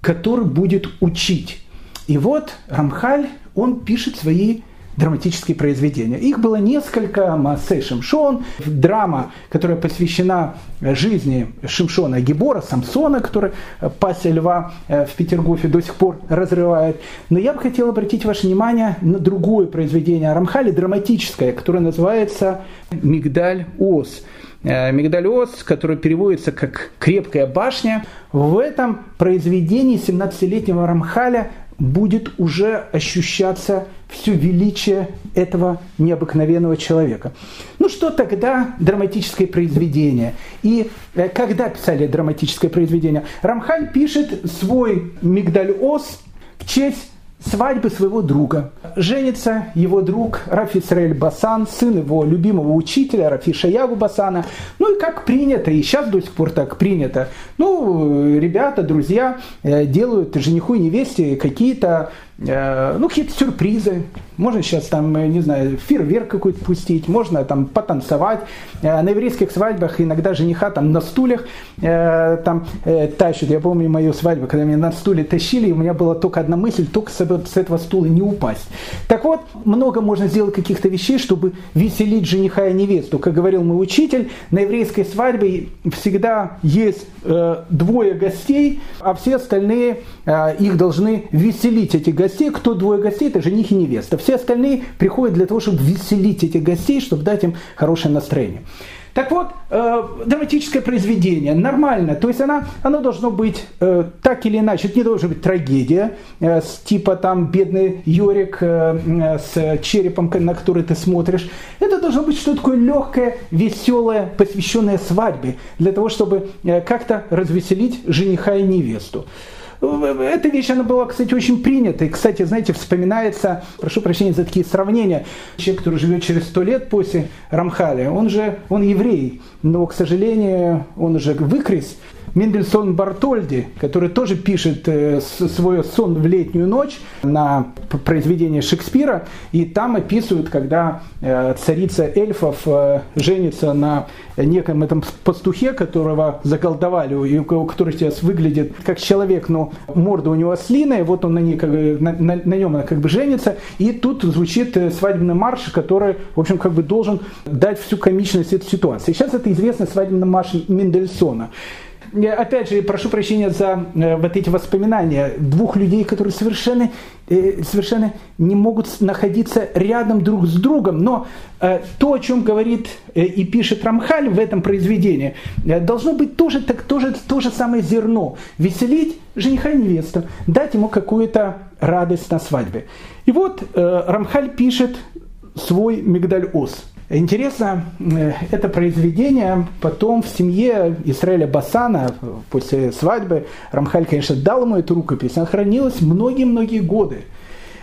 [SPEAKER 1] который будет учить. И вот Рамхаль, он пишет свои драматические произведения. Их было несколько. Маасе Шимшон, драма, которая посвящена жизни Шимшона Гибора, Самсона, который пася льва э, в Петергофе до сих пор разрывает. Но я бы хотел обратить ваше внимание на другое произведение Рамхали, драматическое, которое называется «Мигдаль Ос». Э, Мигдаль Ос, который переводится как «крепкая башня». В этом произведении 17-летнего Рамхаля будет уже ощущаться все величие этого необыкновенного человека. Ну что тогда драматическое произведение? И э, когда писали драматическое произведение? Рамхаль пишет свой Мигдаль-Ос в честь свадьбы своего друга. Женится его друг Рафи Исраэль Басан, сын его любимого учителя Рафи Шаягу Басана. Ну и как принято, и сейчас до сих пор так принято. Ну, ребята, друзья э, делают жениху и невесте какие-то Э, ну, какие-то сюрпризы. Можно сейчас там, э, не знаю, фейерверк какой-то пустить, можно там потанцевать. Э, на еврейских свадьбах иногда жениха там на стульях там тащат. Я помню мою свадьбу, когда меня на стуле тащили, у меня была только одна мысль, только с этого стула не упасть. Так вот, много можно сделать каких-то вещей, чтобы веселить жениха и невесту. Как говорил мой учитель, на еврейской свадьбе всегда есть двое гостей, а все остальные их должны веселить, эти гостей, кто двое гостей, это жених и невеста. Все остальные приходят для того, чтобы веселить этих гостей, чтобы дать им хорошее настроение. Так вот, э, драматическое произведение, нормально, то есть она, оно должно быть э, так или иначе, это не должна быть трагедия, э, с типа там бедный Йорик э, э, с черепом, на который ты смотришь. Это должно быть что-то такое легкое, веселое, посвященное свадьбе, для того, чтобы э, как-то развеселить жениха и невесту. Эта вещь, она была, кстати, очень принята. И, кстати, знаете, вспоминается, прошу прощения за такие сравнения, человек, который живет через сто лет после Рамхаля, он же, он еврей, но, к сожалению, он уже выкрес, Мендельсон Бартольди, который тоже пишет э, свой сон в летнюю ночь на произведение Шекспира, и там описывают, когда э, царица эльфов э, женится на неком этом пастухе, которого заколдовали, и который сейчас выглядит как человек, но морда у него ослиная, вот он на, ней, на, на, на нем как бы женится, и тут звучит свадебный марш, который, в общем, как бы должен дать всю комичность этой ситуации. Сейчас это известный свадебный марш Мендельсона опять же, прошу прощения за э, вот эти воспоминания двух людей, которые совершенно, э, совершенно не могут находиться рядом друг с другом. Но э, то, о чем говорит и пишет Рамхаль в этом произведении, должно быть тоже, так, тоже то же самое зерно. Веселить жениха и невесту, дать ему какую-то радость на свадьбе. И вот Рамхаль пишет свой Мигдаль-Ос – Интересно, э, это произведение потом в семье Израиля Басана после свадьбы, Рамхаль, конечно, дал ему эту рукопись, она хранилась многие-многие годы.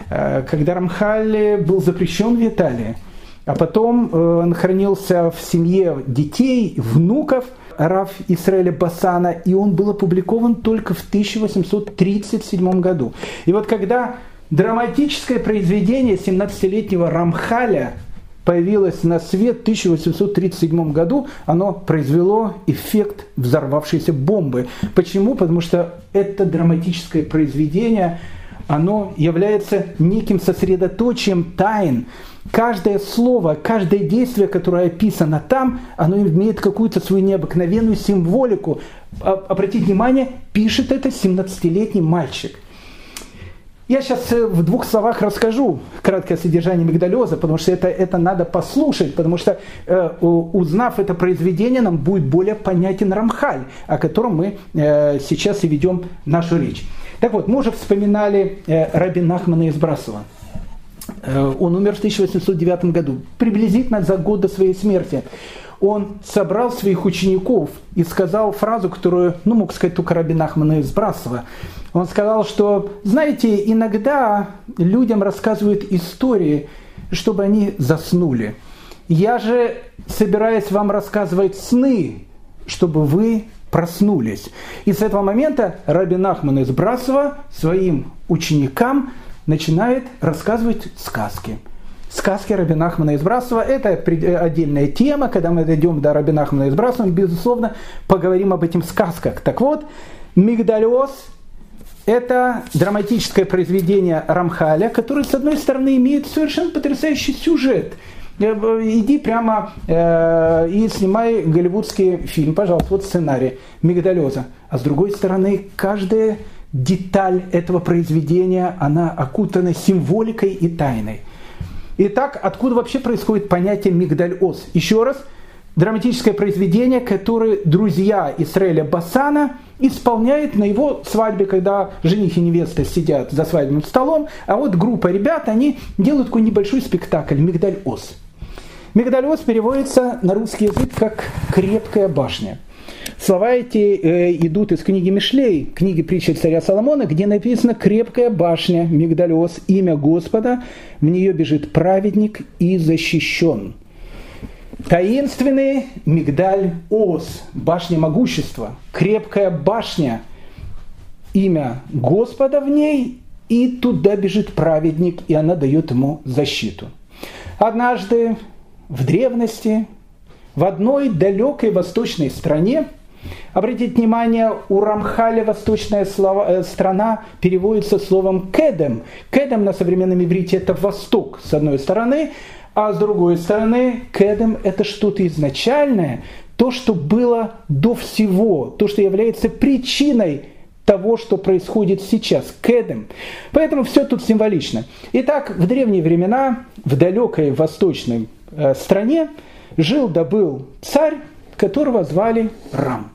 [SPEAKER 1] Э, когда Рамхаль был запрещен в Италии, а потом э, он хранился в семье детей, внуков Раф Исраиля Басана, и он был опубликован только в 1837 году. И вот когда драматическое произведение 17-летнего Рамхаля появилось на свет в 1837 году, оно произвело эффект взорвавшейся бомбы. Почему? Потому что это драматическое произведение, оно является неким сосредоточием тайн. Каждое слово, каждое действие, которое описано там, оно имеет какую-то свою необыкновенную символику. Обратите внимание, пишет это 17-летний мальчик – Я сейчас э, в двух словах расскажу краткое содержание мигдалеза, потому что это, это надо послушать, потому что э, узнав это произведение, нам будет более понятен Рамхаль, о котором мы э, сейчас и ведем нашу речь. Так вот, мы уже вспоминали э, Раби Нахмана из Брасова. Э, он умер в 1809 году, приблизительно за год до своей смерти он собрал своих учеников и сказал фразу, которую, ну, мог сказать только Рабин Ахмана из Брасова. Он сказал, что, знаете, иногда людям рассказывают истории, чтобы они заснули. Я же собираюсь вам рассказывать сны, чтобы вы проснулись. И с этого момента Рабин Ахман из Брасова своим ученикам начинает рассказывать сказки – сказки Рабина Ахмана из Брасова. Это отдельная тема, когда мы дойдем до Рабина Ахмана из Брасова, безусловно, поговорим об этих сказках. Так вот, Мигдалиоз – это драматическое произведение Рамхаля, которое, с одной стороны, имеет совершенно потрясающий сюжет. Э, иди прямо э, и снимай голливудский фильм, пожалуйста, вот сценарий Мигдалиоза. А с другой стороны, каждая деталь этого произведения, она окутана символикой и тайной. Итак, откуда вообще происходит понятие мигдаль-ос? Еще раз, драматическое произведение, которое друзья Исраэля Басана исполняют на его свадьбе, когда жених и невеста сидят за свадебным столом, а вот группа ребят, они делают такой небольшой спектакль «Мигдаль-ос». «Мигдаль-ос» переводится на русский язык как «крепкая башня». Слова эти э, идут из книги Мишлей, книги притчи царя Соломона, где написано «крепкая башня, Мигдалиос, имя Господа, в нее бежит праведник и защищен». Таинственный Мигдаль Ос, башня могущества, крепкая башня, имя Господа в ней, и туда бежит праведник, и она дает ему защиту. Однажды в древности в одной далекой восточной стране, обратите внимание, у Рамхаля восточная слова, э, страна переводится словом «кедем». «Кедем» на современном иврите – это «восток» с одной стороны, а с другой стороны «кедем» – это что-то изначальное, то, что было до всего, то, что является причиной того, что происходит сейчас, кедем. Поэтому все тут символично. Итак, в древние времена, в далекой восточной э, стране, жил да был царь, которого звали Рам.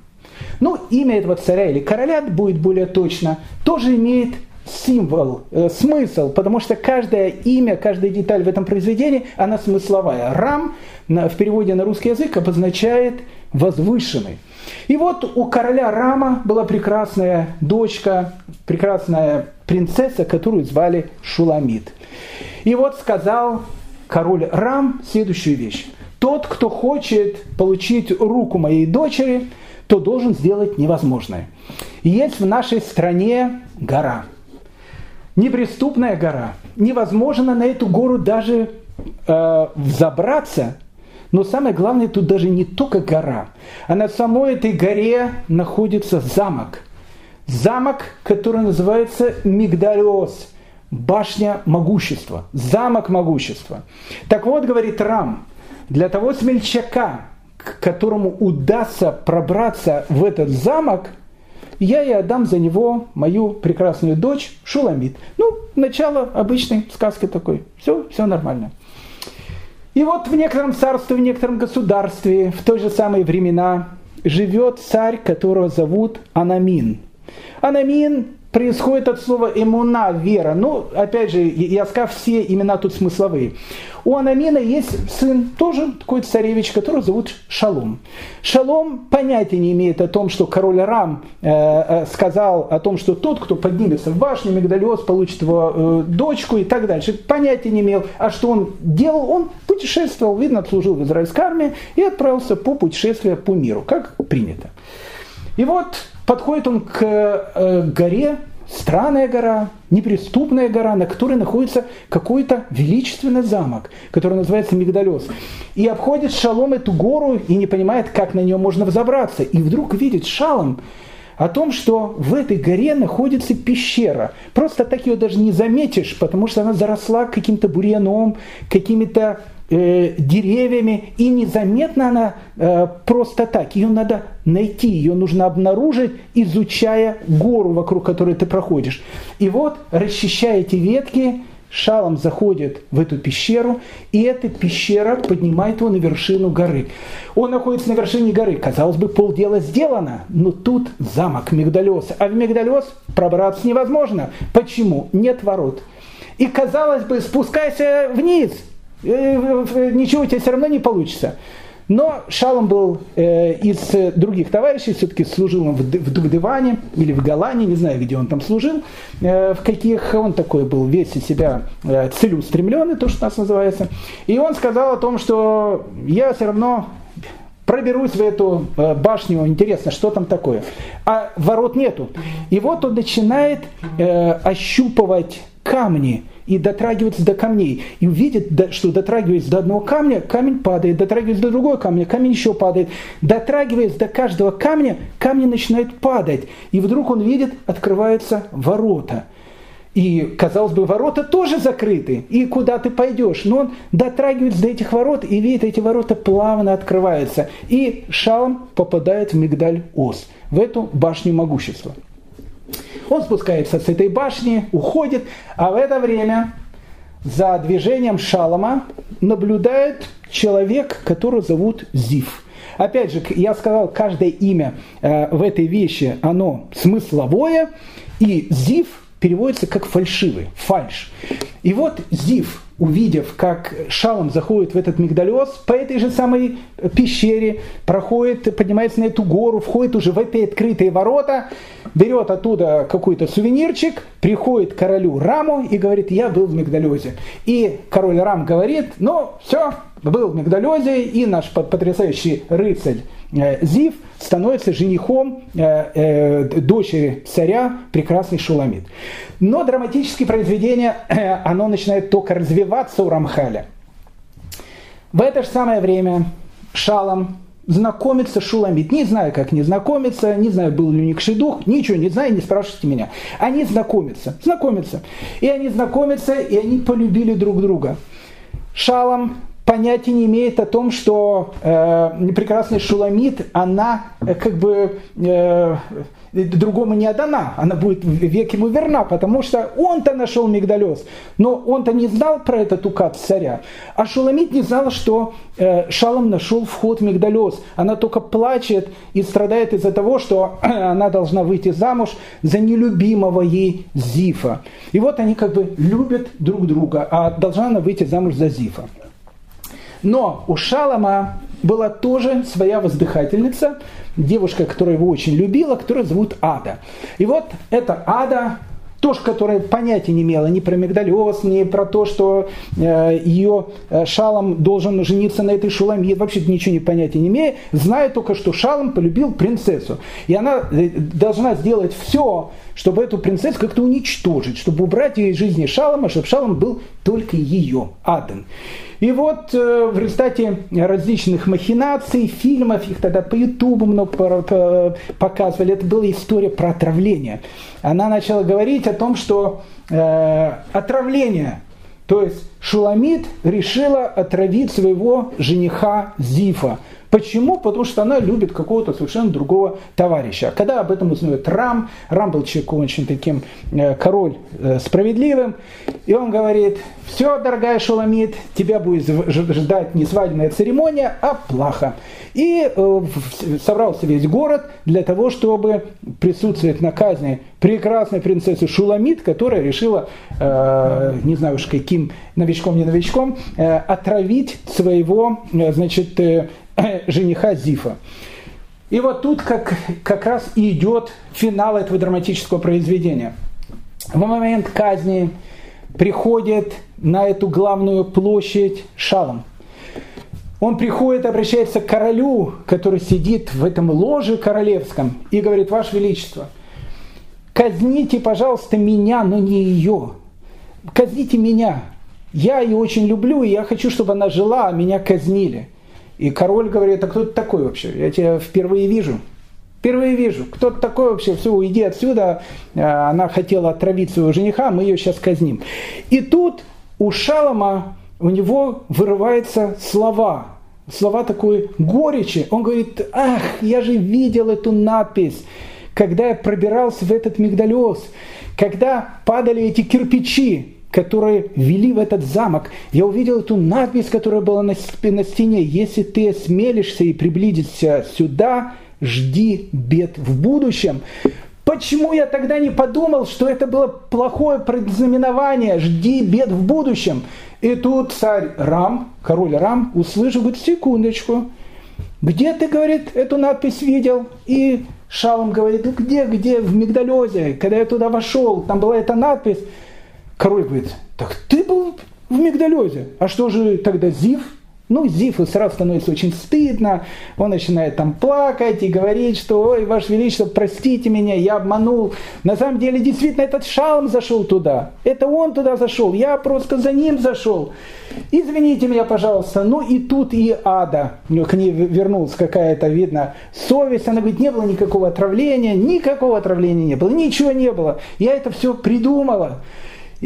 [SPEAKER 1] Ну, имя этого царя или короля будет более точно, тоже имеет символ, э, смысл, потому что каждое имя, каждая деталь в этом произведении, она смысловая. Рам на, в переводе на русский язык обозначает возвышенный. И вот у короля Рама была прекрасная дочка, прекрасная принцесса, которую звали Шуламид. И вот сказал король Рам следующую вещь. Тот, кто хочет получить руку моей дочери, то должен сделать невозможное. Есть в нашей стране гора. Неприступная гора. Невозможно на эту гору даже э, взобраться. Но самое главное, тут даже не только гора, а на самой этой горе находится замок. Замок, который называется Мигдалиос, башня могущества, замок могущества. Так вот, говорит Рам, для того смельчака, к которому удастся пробраться в этот замок, я и отдам за него мою прекрасную дочь Шуламит. Ну, начало обычной сказки такой. Все, все нормально. И вот в некотором царстве, в некотором государстве, в той же самые времена, живет царь, которого зовут Анамин. Анамин происходит от слова эмуна, вера. Ну, опять же, я сказал, все имена тут смысловые. У Анамина есть сын, тоже такой царевич, которого зовут Шалом. Шалом понятия не имеет о том, что король Рам э, э, сказал о том, что тот, кто поднимется в башню, Мигдалиос получит его э, дочку и так дальше. Понятия не имел. А что он делал? Он путешествовал, видно, служил в израильской армии и отправился по путешествию по миру, как принято. И вот подходит он к э, горе, странная гора, неприступная гора, на которой находится какой-то величественный замок, который называется Мигдалес. И обходит Шалом эту гору и не понимает, как на нее можно взобраться. И вдруг видит Шалом о том, что в этой горе находится пещера. Просто так ее даже не заметишь, потому что она заросла каким-то бурьяном, какими-то э, деревьями, и незаметно она э, просто так. Ее надо найти, ее нужно обнаружить, изучая гору, вокруг которой ты проходишь. И вот, расчищая эти ветки, Шалом заходит в эту пещеру, и эта пещера поднимает его на вершину горы. Он находится на вершине горы. Казалось бы, полдела сделано, но тут замок Мигдалиоса. А в Мигдалиос пробраться невозможно. Почему? Нет ворот. И казалось бы, спускайся вниз, ничего у тебя все равно не получится. Но Шалом был э, из других товарищей, все-таки служил он в, в Дувдыване или в Галане, не знаю, где он там служил, э, в каких он такой был весь из себя э, целеустремленный, то, что у нас называется. И он сказал о том, что я все равно проберусь в эту э, башню, интересно, что там такое. А ворот нету. И вот он начинает э, ощупывать камни – и дотрагивается до камней. И увидит, что дотрагиваясь до одного камня, камень падает, дотрагиваясь до другого камня, камень еще падает. Дотрагиваясь до каждого камня, камни начинают падать. И вдруг он видит, открываются ворота. И, казалось бы, ворота тоже закрыты. И куда ты пойдешь? Но он дотрагивается до этих ворот и видит, эти ворота плавно открываются. И Шалом попадает в Мигдаль Ос, в эту башню могущества. Он спускается с этой башни, уходит, а в это время за движением Шалома наблюдает человек, которого зовут Зив. Опять же, я сказал, каждое имя э, в этой вещи, оно смысловое, и Зив переводится как фальшивый, фальш. И вот Зив, увидев, как Шалом заходит в этот мигдалиоз, по этой же самой пещере проходит, поднимается на эту гору, входит уже в эти открытые ворота, берет оттуда какой-то сувенирчик, приходит к королю Раму и говорит, я был в мигдалиозе. И король Рам говорит, ну все, был в мигдалиозе, и наш потрясающий рыцарь Э, Зив становится женихом э, э, дочери царя, прекрасный Шуламид. Но драматическое произведение, оно начинает только развиваться у Рамхаля. В это же самое время Шалом знакомится Шуламид. Не знаю, как не знакомиться, не знаю, был ли у них шедух, ничего не знаю, не спрашивайте меня. Они знакомятся, знакомятся. И они знакомятся, и они полюбили друг друга. Шалом понятия не имеет о том, что э, прекрасный Шуламид, она э, как бы э, другому не отдана, она будет век ему верна, потому что он-то нашел Мигдалез, но он-то не знал про этот указ царя, а Шуламид не знал, что э, Шалом нашел вход в Мигдалез, она только плачет и страдает из-за того, что [CLEARS THROAT] она должна выйти замуж за нелюбимого ей Зифа. И вот они как бы любят друг друга, а должна она выйти замуж за Зифа. Но у Шалома была тоже своя воздыхательница, девушка, которая его очень любила, которая зовут Ада. И вот эта Ада, тоже, которая понятия не имела ни про Мигдалиос, ни про то, что э, ее э, Шалом должен жениться на этой Шуламид, вообще ничего не понятия не имея, зная только, что Шалом полюбил принцессу. И она э, должна сделать все, чтобы эту принцессу как-то уничтожить, чтобы убрать ее из жизни Шалома, чтобы Шалом был только ее, Аден. И вот э, в результате различных махинаций, фильмов, их тогда по Ютубу много показывали, это была история про отравление. Она начала говорить о том, что э, отравление, то есть Шуламид решила отравить своего жениха Зифа. Почему? Потому что она любит какого-то совершенно другого товарища. Когда об этом узнает Рам, Рам был человеком очень таким э, король э, справедливым, и он говорит, все, дорогая Шуламид, тебя будет ждать не свадебная церемония, а плаха. И э, собрался весь город для того, чтобы присутствовать на казни прекрасной принцессы Шуламид, которая решила, не знаю уж каким новичком, не новичком, отравить своего, значит, [COUGHS] жениха Зифа. И вот тут как, как раз и идет финал этого драматического произведения. В момент казни приходит на эту главную площадь Шалом – он приходит, обращается к королю, который сидит в этом ложе королевском, и говорит, Ваше Величество, казните, пожалуйста, меня, но не ее. Казните меня. Я ее очень люблю, и я хочу, чтобы она жила, а меня казнили. И король говорит, а кто ты такой вообще? Я тебя впервые вижу. Впервые вижу. Кто ты такой вообще? Все, уйди отсюда. А, она хотела отравить своего жениха, мы ее сейчас казним. И тут у Шалома у него вырываются слова, слова такой горечи. Он говорит, ах, я же видел эту надпись, когда я пробирался в этот мигдалез, когда падали эти кирпичи, которые вели в этот замок. Я увидел эту надпись, которая была на, на стене. Если ты осмелишься и приблизишься сюда, жди бед в будущем. Почему я тогда не подумал, что это было плохое предзнаменование, жди бед в будущем? И тут царь Рам, король Рам, услышал, говорит, секундочку, где ты, говорит, эту надпись видел? И Шалом говорит, где, где, в Мигдалезе, когда я туда вошел, там была эта надпись. Король говорит, так ты был в Мигдалезе, а что же тогда Зив? Ну, Зифу сразу становится очень стыдно, он начинает там плакать и говорить, что, ой, Ваше Величество, простите меня, я обманул. На самом деле, действительно, этот шалом зашел туда. Это он туда зашел, я просто за ним зашел. Извините меня, пожалуйста. Ну и тут и ада, к ней вернулась какая-то, видно, совесть. Она говорит, не было никакого отравления, никакого отравления не было, ничего не было. Я это все придумала.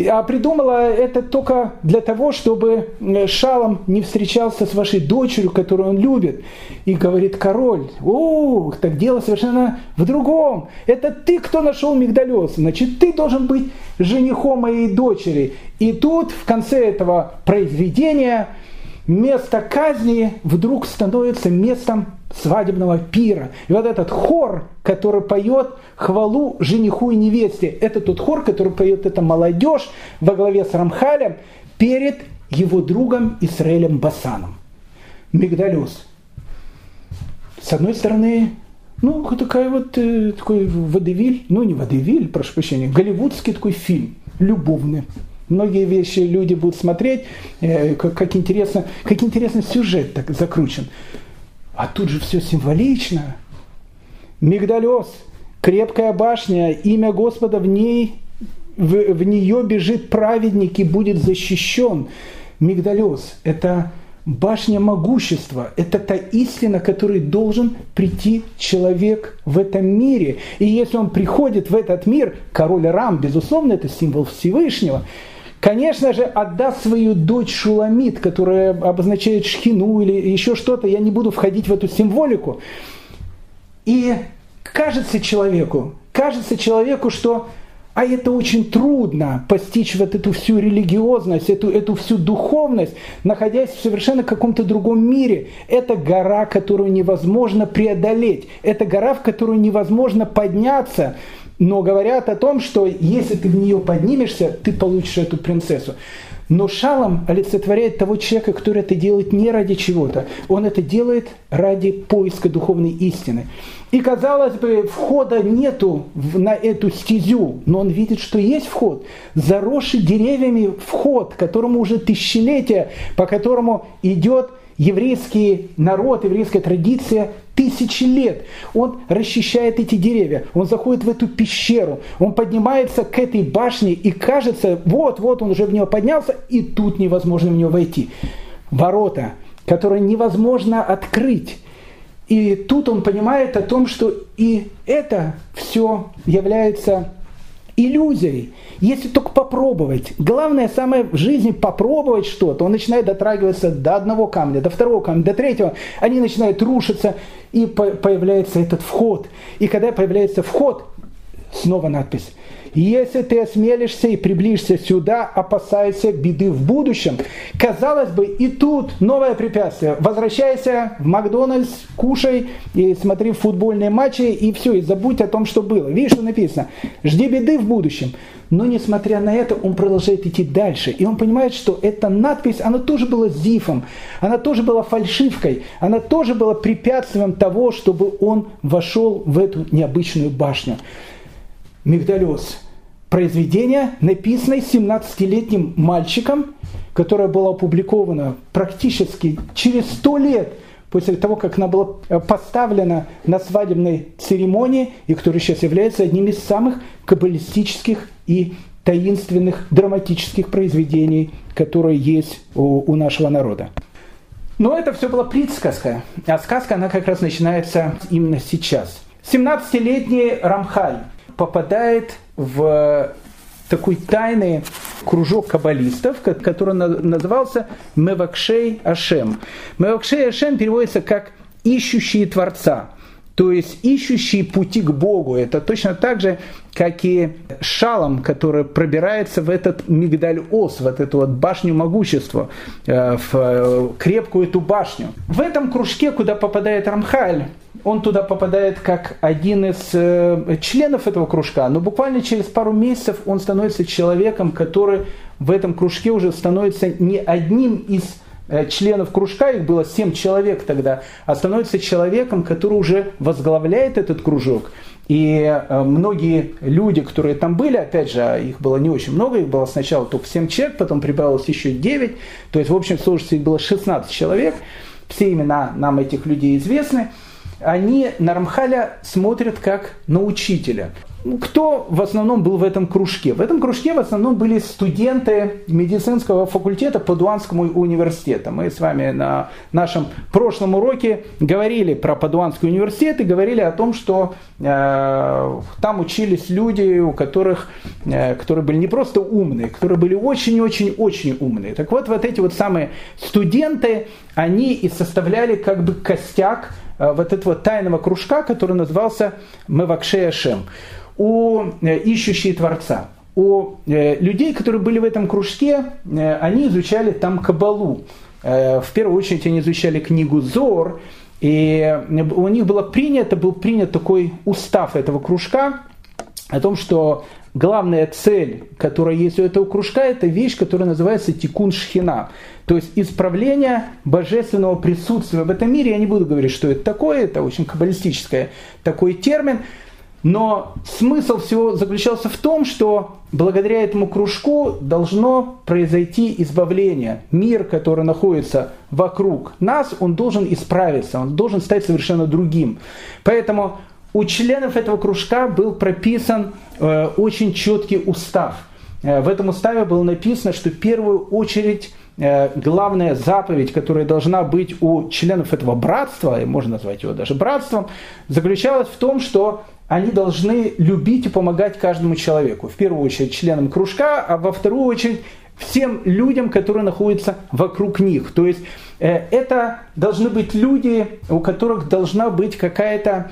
[SPEAKER 1] А придумала это только для того, чтобы Шалом не встречался с вашей дочерью, которую он любит. И говорит король, о, так дело совершенно в другом. Это ты, кто нашел мигдалез. Значит, ты должен быть женихом моей дочери. И тут в конце этого произведения место казни вдруг становится местом свадебного пира. И вот этот хор, который поет хвалу жениху и невесте, это тот хор, который поет эта молодежь во главе с Рамхалем перед его другом Исраэлем Басаном. Мигдалюс. С одной стороны, ну, такая вот, э, такой водевиль, ну, не водевиль, прошу прощения, голливудский такой фильм, любовный. Многие вещи люди будут смотреть, э, как, как, интересно, как интересный сюжет так закручен. А тут же все символично. Мигдалез, крепкая башня, имя Господа в ней, в, в нее бежит праведник и будет защищен. Мигдалез – это башня могущества, это та истина, которой должен прийти человек в этом мире. И если он приходит в этот мир, король Рам, безусловно, это символ Всевышнего – конечно же, отдаст свою дочь Шуламит, которая обозначает шхину или еще что-то, я не буду входить в эту символику. И кажется человеку, кажется человеку, что а это очень трудно постичь вот эту всю религиозность, эту, эту всю духовность, находясь в совершенно каком-то другом мире. Это гора, которую невозможно преодолеть. Это гора, в которую невозможно подняться но говорят о том, что если ты в нее поднимешься, ты получишь эту принцессу. Но Шалом олицетворяет того человека, который это делает не ради чего-то. Он это делает ради поиска духовной истины. И казалось бы, входа нету на эту стезю, но он видит, что есть вход. Заросший деревьями вход, которому уже тысячелетия, по которому идет еврейский народ, еврейская традиция тысячи лет. Он расчищает эти деревья, он заходит в эту пещеру, он поднимается к этой башне и кажется, вот-вот он уже в нее поднялся, и тут невозможно в нее войти. Ворота, которые невозможно открыть. И тут он понимает о том, что и это все является иллюзией. Если только попробовать. Главное самое в жизни попробовать что-то. Он начинает дотрагиваться до одного камня, до второго камня, до третьего. Они начинают рушиться, и появляется этот вход. И когда появляется вход, снова надпись если ты осмелишься и приближишься сюда, опасайся беды в будущем. Казалось бы, и тут новое препятствие. Возвращайся в Макдональдс, кушай и смотри футбольные матчи, и все, и забудь о том, что было. Видишь, что написано? Жди беды в будущем. Но несмотря на это, он продолжает идти дальше. И он понимает, что эта надпись, она тоже была зифом, она тоже была фальшивкой, она тоже была препятствием того, чтобы он вошел в эту необычную башню. Мигдалез. Произведение, написанное 17-летним мальчиком, которое было опубликовано практически через 100 лет после того, как она была поставлена на свадебной церемонии, и которая сейчас является одним из самых каббалистических и таинственных драматических произведений, которые есть у, у нашего народа. Но это все была предсказка, а сказка, она как раз начинается именно сейчас. 17-летний Рамхаль попадает в такой тайный кружок каббалистов, который назывался Мевакшей Ашем. Мевакшей Ашем переводится как «ищущие Творца». То есть ищущие пути к Богу. Это точно так же, как и шалом, который пробирается в этот мигдаль-ос, в эту вот башню могущества, э, в э, крепкую эту башню. В этом кружке, куда попадает Рамхаль, он туда попадает как один из э, членов этого кружка, но буквально через пару месяцев он становится человеком, который в этом кружке уже становится не одним из членов кружка, их было 7 человек тогда, а становится человеком, который уже возглавляет этот кружок. И э, многие люди, которые там были, опять же, а их было не очень много, их было сначала только 7 человек, потом прибавилось еще 9, то есть в общем сложности их было 16 человек, все имена нам этих людей известны, они на Рамхаля смотрят как на учителя. Ну, кто в основном был в этом кружке? В этом кружке в основном были студенты медицинского факультета Падуанского университета. Мы с вами на нашем прошлом уроке говорили про Падуанский университет и говорили о том, что э, там учились люди, у которых, э, которые были не просто умные, которые были очень-очень-очень умные. Так вот, вот эти вот самые студенты, они и составляли как бы костяк вот этого тайного кружка, который назывался Мевакшея Шем у э, ищущие Творца. У э, людей, которые были в этом кружке, э, они изучали там Кабалу. В первую очередь они изучали книгу Зор, и у них было принято, был принят такой устав этого кружка о том, что главная цель, которая есть у этого кружка, это вещь, которая называется тикун шхина. То есть исправление божественного присутствия в этом мире. Я не буду говорить, что это такое, это очень каббалистический такой термин. Но смысл всего заключался в том, что благодаря этому кружку должно произойти избавление. Мир, который находится вокруг нас, он должен исправиться, он должен стать совершенно другим. Поэтому у членов этого кружка был прописан э, очень четкий устав. Э, в этом уставе было написано, что в первую очередь э, главная заповедь, которая должна быть у членов этого братства, и можно назвать его даже братством, заключалась в том, что они должны любить и помогать каждому человеку. В первую очередь членам кружка, а во вторую очередь всем людям, которые находятся вокруг них. То есть это должны быть люди, у которых должна быть какая-то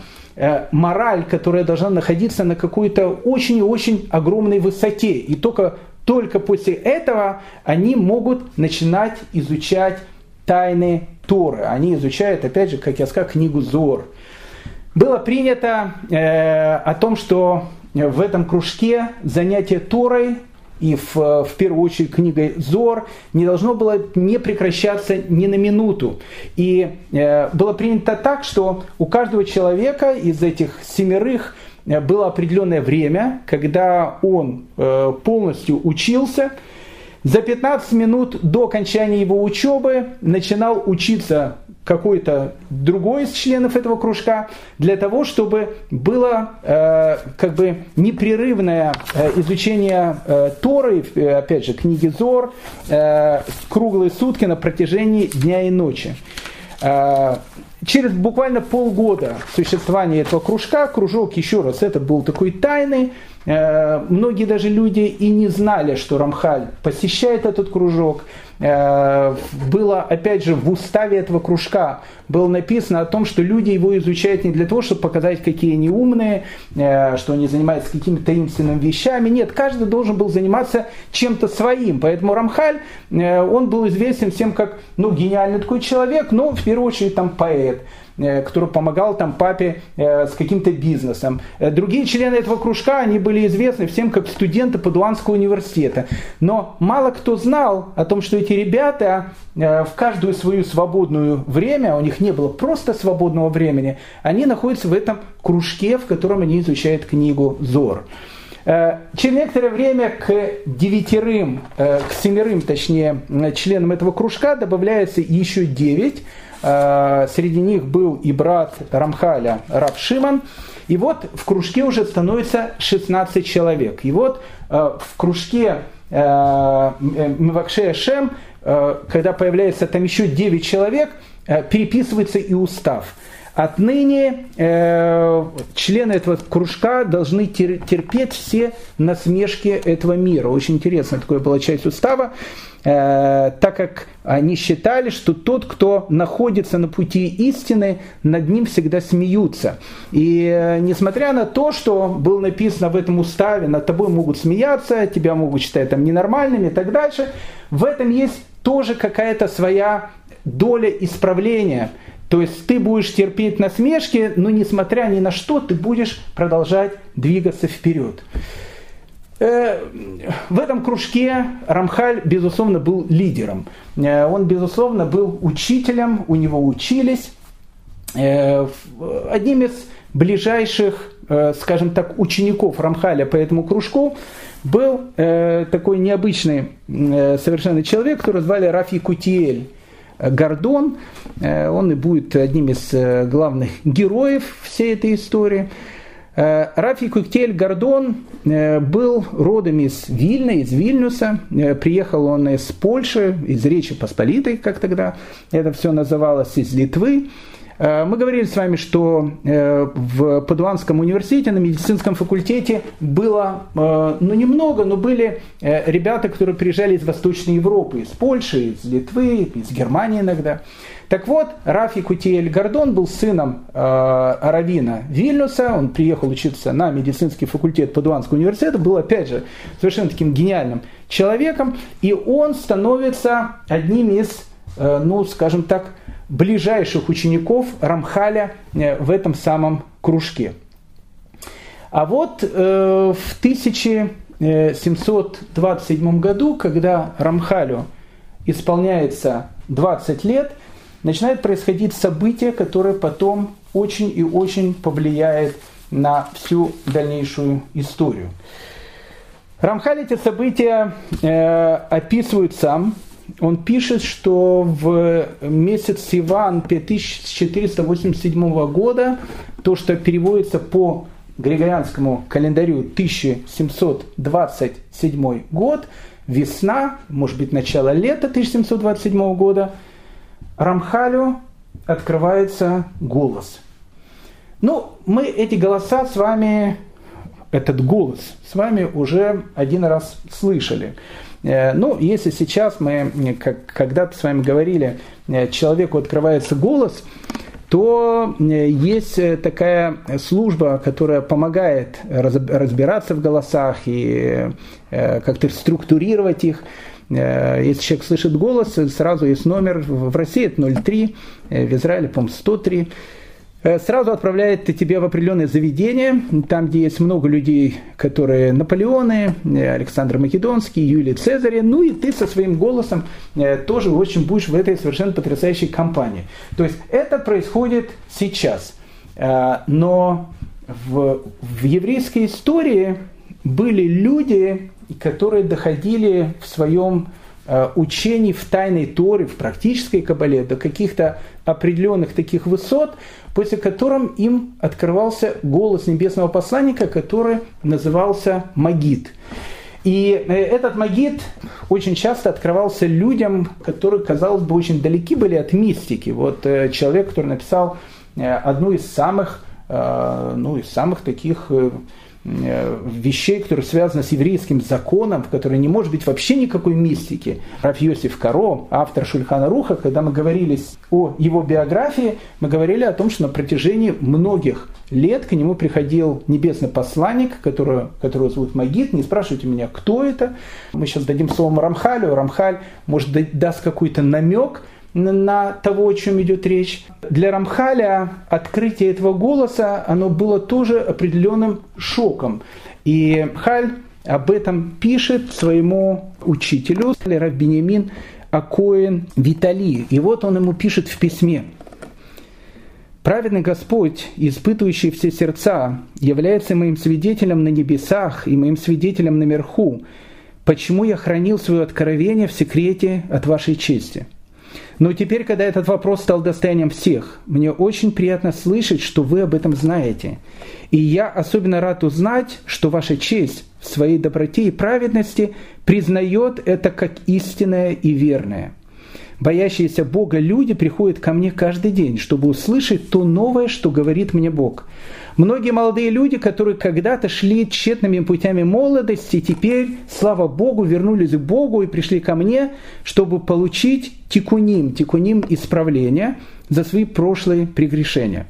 [SPEAKER 1] мораль, которая должна находиться на какой-то очень и очень огромной высоте. И только, только после этого они могут начинать изучать тайны Торы. Они изучают, опять же, как я сказал, книгу Зор было принято э, о том, что в этом кружке занятие Торой и в, в первую очередь книгой Зор не должно было не прекращаться ни на минуту. И э, было принято так, что у каждого человека из этих семерых э, было определенное время, когда он э, полностью учился, за 15 минут до окончания его учебы начинал учиться какой-то другой из членов этого кружка, для того, чтобы было э, как бы непрерывное э, изучение э, Торы, э, опять же, книги Зор, э, круглые сутки на протяжении дня и ночи. Э, через буквально полгода существования этого кружка, кружок, еще раз, это был такой тайный, многие даже люди и не знали, что Рамхаль посещает этот кружок, было, опять же, в уставе этого кружка было написано о том, что люди его изучают не для того, чтобы показать, какие они умные, э, что они занимаются какими-то таинственными вещами. Нет, каждый должен был заниматься чем-то своим. Поэтому Рамхаль, э, он был известен всем как ну, гениальный такой человек, но в первую очередь там поэт. Э, который помогал там папе э, с каким-то бизнесом. Э, другие члены этого кружка, они были известны всем как студенты Падуанского университета. Но мало кто знал о том, что эти ребята в каждую свою свободную время, у них не было просто свободного времени, они находятся в этом кружке, в котором они изучают книгу Зор. Через некоторое время к девятерым, к семерым, точнее, членам этого кружка добавляется еще девять, среди них был и брат Рамхаля, Раб Шиман. И вот в кружке уже становится 16 человек. И вот э, в кружке э, Мивакшея Шем, когда появляется там еще 9 человек, переписывается и устав. Отныне э, члены этого кружка должны терпеть все насмешки этого мира. Очень интересно, такое была часть устава, э, так как они считали, что тот, кто находится на пути истины, над ним всегда смеются. И э, несмотря на то, что было написано в этом уставе, над тобой могут смеяться, тебя могут считать там ненормальными и так дальше, в этом есть тоже какая-то своя доля исправления – то есть ты будешь терпеть насмешки, но несмотря ни на что, ты будешь продолжать двигаться вперед. Э, в этом кружке Рамхаль, безусловно, был лидером. Э, он, безусловно, был учителем, у него учились. Э, одним из ближайших, скажем так, учеников Рамхаля по этому кружку был такой необычный совершенно человек, которого звали Рафи Кутиэль. Гордон. Он и будет одним из главных героев всей этой истории. Э, Рафи Куктель Гордон был родом из Вильна, из Вильнюса. Приехал он из Польши, из Речи Посполитой, как тогда это все называлось, из Литвы. Э, мы говорили с вами, что э, в Падуанском университете на медицинском факультете было, э, ну немного, но были ребята, которые приезжали из Восточной Европы, из Польши, из Литвы, из Германии иногда. Так вот, Рафи Кутиэль Гордон был сыном э, Равина Вильнюса, он приехал учиться на медицинский факультет Падуанского университета, был, опять же, совершенно таким гениальным человеком, и он становится одним из, э, ну, скажем так, ближайших учеников Рамхаля э, в этом самом кружке. А вот э, в 1727 году, когда Рамхалю исполняется 20 лет, начинает происходить событие, которое потом очень и очень повлияет на всю дальнейшую историю. Рамхаль эти события э, описывает сам, он пишет, что в месяц Сиван 5487 года, то, что переводится по Григорианскому календарю 1727 год, весна, может быть, начало лета 1727 года, Рамхалю открывается голос. Ну, мы эти голоса с вами, этот голос с вами уже один раз слышали. Э, ну, если сейчас мы, когда-то с вами говорили, э, человеку открывается голос, то э, есть такая служба, которая помогает разбираться в голосах и как-то структурировать их. Если человек слышит голос, сразу есть номер, в России это 03, в Израиле, по-моему, 103. Э, сразу отправляет тебя в определенное заведение, там, где есть много людей, которые Наполеоны, э, Александр Македонский, Юлий Цезарь, ну и ты со своим голосом э, тоже очень будешь в этой совершенно потрясающей компании. То есть это происходит сейчас. Но в, в еврейской истории были люди, которые доходили в своем учении в тайной Торе, в практической кабале до каких-то определенных таких высот, после которым им открывался голос небесного посланника, который назывался Магид. И э, этот Магид очень часто открывался людям, которые, казалось бы, очень далеки были от мистики. Вот э, человек, который написал э, одну из самых, ну, из самых таких Э, вещей, которые связаны с еврейским законом, в которой не может быть вообще никакой мистики. Раф Йосиф Каро, автор Шульхана Руха, когда мы говорили о его биографии, мы говорили о том, что на протяжении многих лет к нему приходил небесный посланник, которого, которого зовут Магит. Не спрашивайте меня, кто это. Мы сейчас дадим слово Рамхалю. Рамхаль, может, даст какой-то намек – на того, о чем идет речь. Для Рамхаля открытие этого голоса, оно было тоже определенным шоком. И Халь об этом пишет своему учителю, Рав Бенемин Акоин Витали. И вот он ему пишет в письме. Праведный Господь, испытывающий все сердца, является моим свидетелем на небесах и моим свидетелем наверху, почему я хранил свое откровение в секрете от вашей чести – но теперь, когда этот вопрос стал достоянием всех, мне очень приятно слышать, что вы об этом знаете. И я особенно рад узнать, что ваша честь в своей доброте и праведности признает это как истинное и верное. боящиеся Бога люди приходят ко мне каждый день, чтобы услышать то новое, что говорит мне Бог. Многие молодые люди, которые когда-то шли тщетными путями молодости, теперь, слава Богу, вернулись к Богу и пришли ко мне, чтобы получить тикуним, тикуним исправления за свои прошлые прегрешения.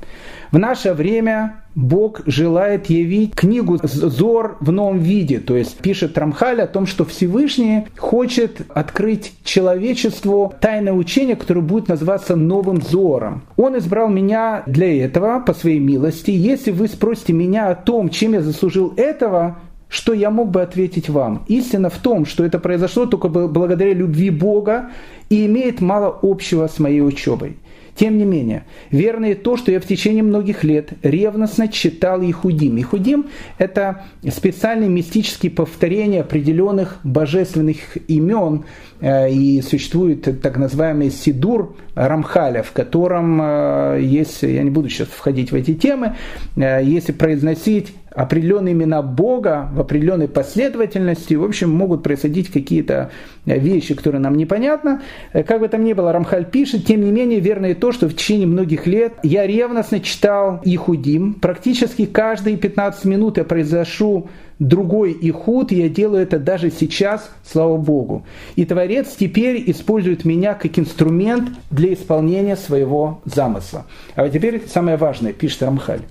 [SPEAKER 1] В наше время Бог желает явить книгу Зор в новом виде. То есть пишет Рамхаль о том, что Всевышний хочет открыть человечеству тайное учение, которое будет называться новым Зором. Он избрал меня для этого по своей милости. Если вы спросите меня о том, чем я заслужил этого, что я мог бы ответить вам? Истина в том, что это произошло только благодаря любви Бога и имеет мало общего с моей учебой. Тем не менее, верно и то, что я в течение многих лет ревностно читал Ихудим. Ихудим – это специальные мистические повторения определенных божественных имен, э, и существует так называемый Сидур Рамхаля, в котором, э, если, я не буду сейчас входить в эти темы, э, если произносить определенные имена Бога в определенной последовательности, в общем, могут происходить какие-то вещи, которые нам непонятны. Как бы там ни было, Рамхаль пишет, тем не менее, верно и то, что в течение многих лет я ревностно читал Ихудим. Практически каждые 15 минут я произношу другой ихуд, и я делаю это даже сейчас, слава Богу. И Творец теперь использует меня как инструмент для исполнения своего замысла. А вот теперь самое важное, пишет Рамхаль.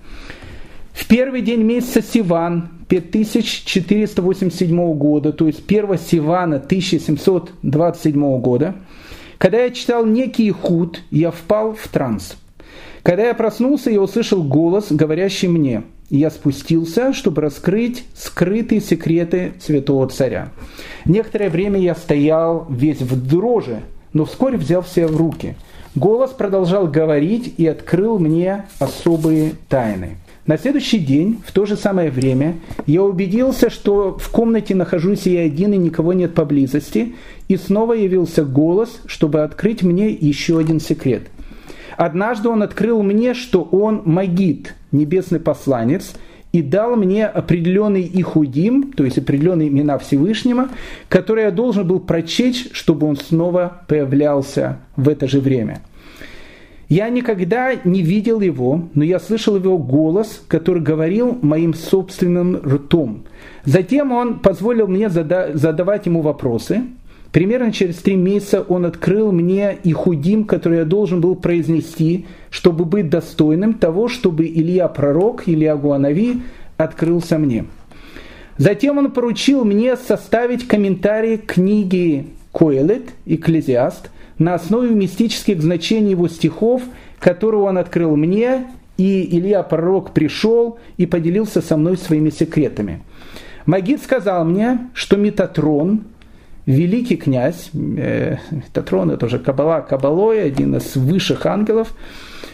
[SPEAKER 1] В первый день месяца Сиван 5487 года, то есть 1 Сивана 1727 года, когда я читал некий худ, я впал в транс. Когда я проснулся, я услышал голос, говорящий мне, я спустился, чтобы раскрыть скрытые секреты святого царя. Некоторое время я стоял весь в дрожи, но вскоре взял себя в руки. Голос продолжал говорить и открыл мне особые тайны. На следующий день, в то же самое время, я убедился, что в комнате нахожусь я один и никого нет поблизости, и снова явился голос, чтобы открыть мне еще один секрет. Однажды он открыл мне, что он магит, небесный посланец, и дал мне определенный ихудим, то есть определенные имена Всевышнего, которые я должен был прочесть, чтобы он снова появлялся в это же время – я никогда не видел его, но я слышал его голос, который говорил моим собственным ртом. Затем он позволил мне задавать ему вопросы. Примерно через три месяца он открыл мне и худим, который я должен был произнести, чтобы быть достойным того, чтобы Илья пророк, Илья Гуанави, открылся мне. Затем он поручил мне составить комментарий книги Коэлет, Экклезиаст – на основе мистических значений его стихов, которые он открыл мне, и Илья Пророк пришел и поделился со мной своими секретами. Магид сказал мне, что Метатрон, великий князь, э, Метатрон это уже Кабала Кабалой, один из высших ангелов,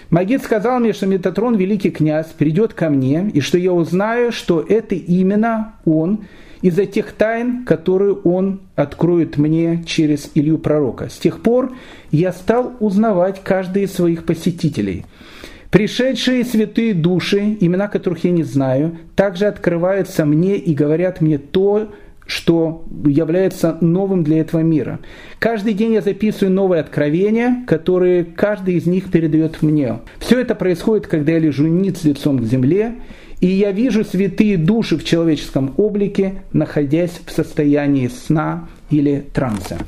[SPEAKER 1] Магид сказал мне, что Метатрон, великий князь, придет ко мне, и что я узнаю, что это именно он, из-за тех тайн, которые он откроет мне через Илью Пророка. С тех пор я стал узнавать каждый из своих посетителей. Пришедшие святые души, имена которых я не знаю, также открываются мне и говорят мне то, что является новым для этого мира. Каждый день я записываю новые откровения, которые каждый из них передает мне. Все это происходит, когда я лежу ниц лицом к земле, и я вижу святые души в человеческом облике, находясь в состоянии сна или транса.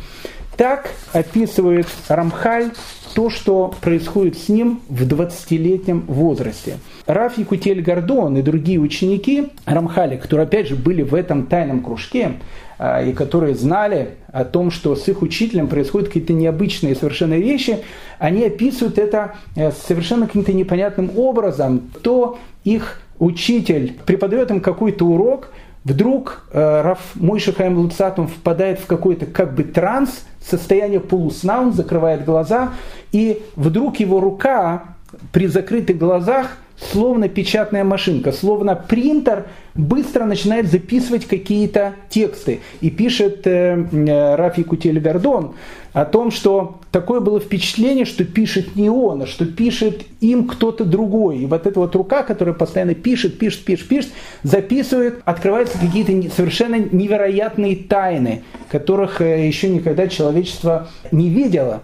[SPEAKER 1] Так описывает Рамхаль то, что происходит с ним в 20-летнем возрасте. Раф Якутель Гордон и другие ученики Рамхали, которые опять же были в этом тайном кружке, а, и которые знали о том, что с их учителем происходят какие-то необычные совершенно вещи, они описывают это э, совершенно каким-то непонятным образом. То их учитель преподает им какой-то урок, вдруг э, Раф Мойши Хайм Луцатум впадает в какой-то как бы транс, состояние полусна, он закрывает глаза, и вдруг его рука при закрытых глазах словно печатная машинка, словно принтер быстро начинает записывать какие-то тексты. И пишет э, э, Рафи Кутель Гордон о том, что такое было впечатление, что пишет не он, а что пишет им кто-то другой. И вот эта вот рука, которая постоянно пишет, пишет, пишет, пишет, записывает, открываются какие-то совершенно невероятные тайны, которых э, еще никогда человечество не видело.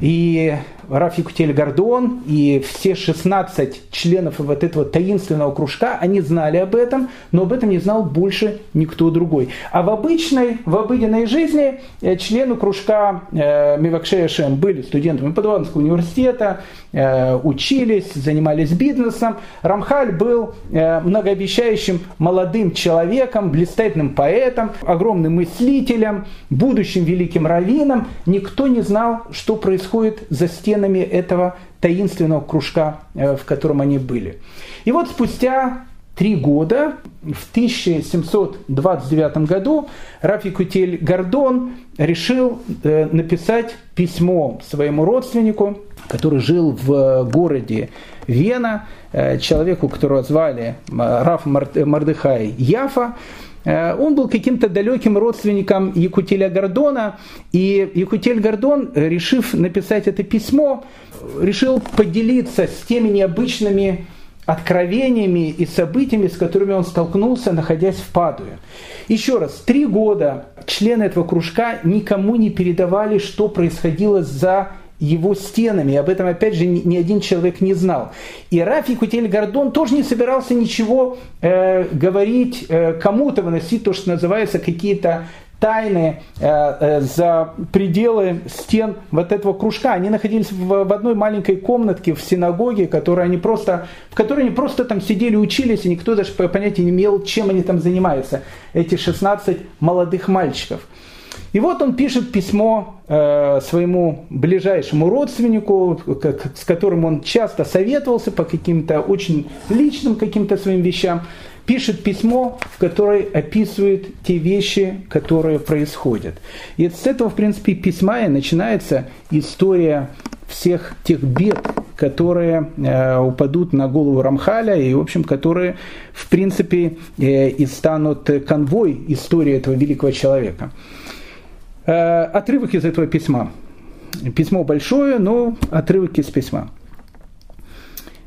[SPEAKER 1] И Рафик Кутель Гордон и все 16 членов вот этого таинственного кружка, они знали об этом, но об этом не знал больше никто другой. А в обычной, в обыденной жизни э, члены кружка э, Мивакшея Шем были студентами Падуанского университета, э, учились, занимались бизнесом. Рамхаль был э, многообещающим молодым человеком, блистательным поэтом, огромным мыслителем, будущим великим раввином. Никто не знал, что происходит за стенами этого таинственного кружка, э, в котором они были. И вот спустя три года, в 1729 году, Рафи Кутель Гордон решил э, написать письмо своему родственнику, который жил в городе Вена, э, человеку, которого звали Раф Мардыхай Яфа, Э, он был каким-то далеким родственником Якутеля Гордона, и Якутель Гордон, решив написать это письмо, решил поделиться с теми необычными откровениями и событиями, с которыми он столкнулся, находясь в Падуе. Еще раз, три года члены этого кружка никому не передавали, что происходило за его стенами. И об этом, опять же, ни, один человек не знал. И Рафи Кутель Гордон тоже не собирался ничего э, говорить, э, кому-то выносить то, что называется какие-то тайны э, э, за пределы стен вот этого кружка. Они находились в, в одной маленькой комнатке в синагоге, которой они просто, в которой они просто там сидели, учились, и никто даже понятия не имел, чем они там занимаются. Эти 16 молодых мальчиков. И вот он пишет письмо э, своему ближайшему родственнику, с которым он часто советовался по каким-то очень личным каким-то своим вещам. Пишет письмо, в которое описывает те вещи, которые происходят. И с этого, в принципе, письма и начинается история всех тех бед, которые э, упадут на голову Рамхаля и, в общем, которые, в принципе, э, и станут конвой истории этого великого человека. Э, отрывок из этого письма. Письмо большое, но отрывок из письма.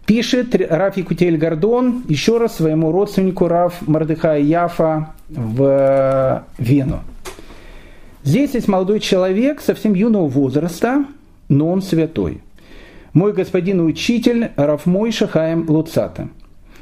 [SPEAKER 1] Пишет Раф Якутель Гордон еще раз своему родственнику Раф Мардыхая Яфа в Вену. Здесь есть молодой человек совсем юного возраста, но он святой. Мой господин и учитель Раф Мой Шахаем Луцата.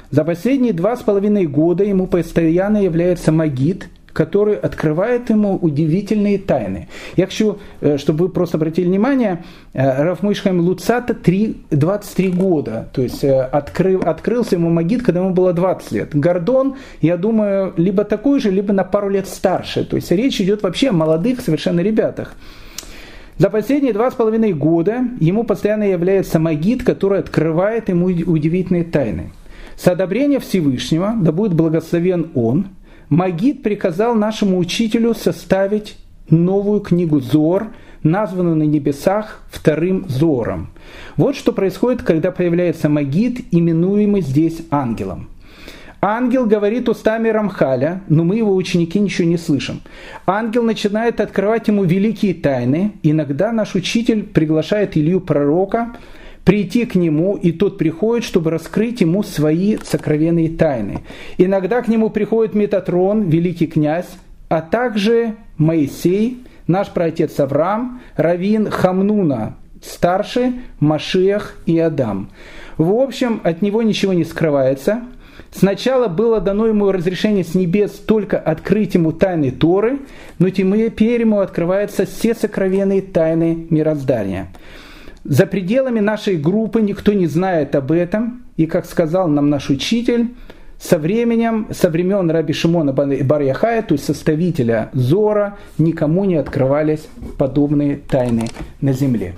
[SPEAKER 1] За последние два с половиной года ему постоянно является магид – который открывает ему удивительные тайны. Я хочу, э, чтобы вы просто обратили внимание, э, Раф Мышхайм Луцата 3, 23 года, то есть э, открыл, открылся ему Магид, когда ему было 20 лет. Гордон, я думаю, либо такой же, либо на пару лет старше. То есть речь идет вообще о молодых совершенно ребятах. За последние два с половиной года ему постоянно является Магид, который открывает ему удивительные тайны. С одобрения Всевышнего, да будет благословен он – Магид приказал нашему учителю составить новую книгу Зор, названную на небесах вторым Зором. Вот что происходит, когда появляется Магид, именуемый здесь ангелом. Ангел говорит устами Рамхаля, но мы, его ученики, ничего не слышим. Ангел начинает открывать ему великие тайны. Иногда наш учитель приглашает Илью пророка – прийти к нему, и тот приходит, чтобы раскрыть ему свои сокровенные тайны. Иногда к нему приходит Метатрон, великий князь, а также Моисей, наш праотец Авраам, Равин Хамнуна, старший, Машиах и Адам. В общем, от него ничего не скрывается. Сначала было дано ему разрешение с небес только открыть ему тайны Торы, но теперь ему открываются все сокровенные тайны мироздания. За пределами нашей группы никто не знает об этом. И, как сказал нам наш учитель, со временем, со времен Раби Шимона бар Яхая, то есть составителя Зора, никому не открывались подобные тайны на земле.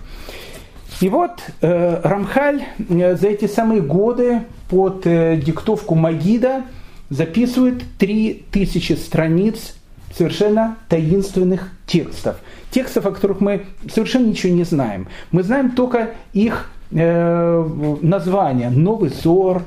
[SPEAKER 1] И вот э, Рамхаль э, за эти самые годы под э, диктовку Магида записывает 3000 страниц совершенно таинственных текстов. Текстов, о которых мы совершенно ничего не знаем. Мы знаем только их э, название. Новый Зор.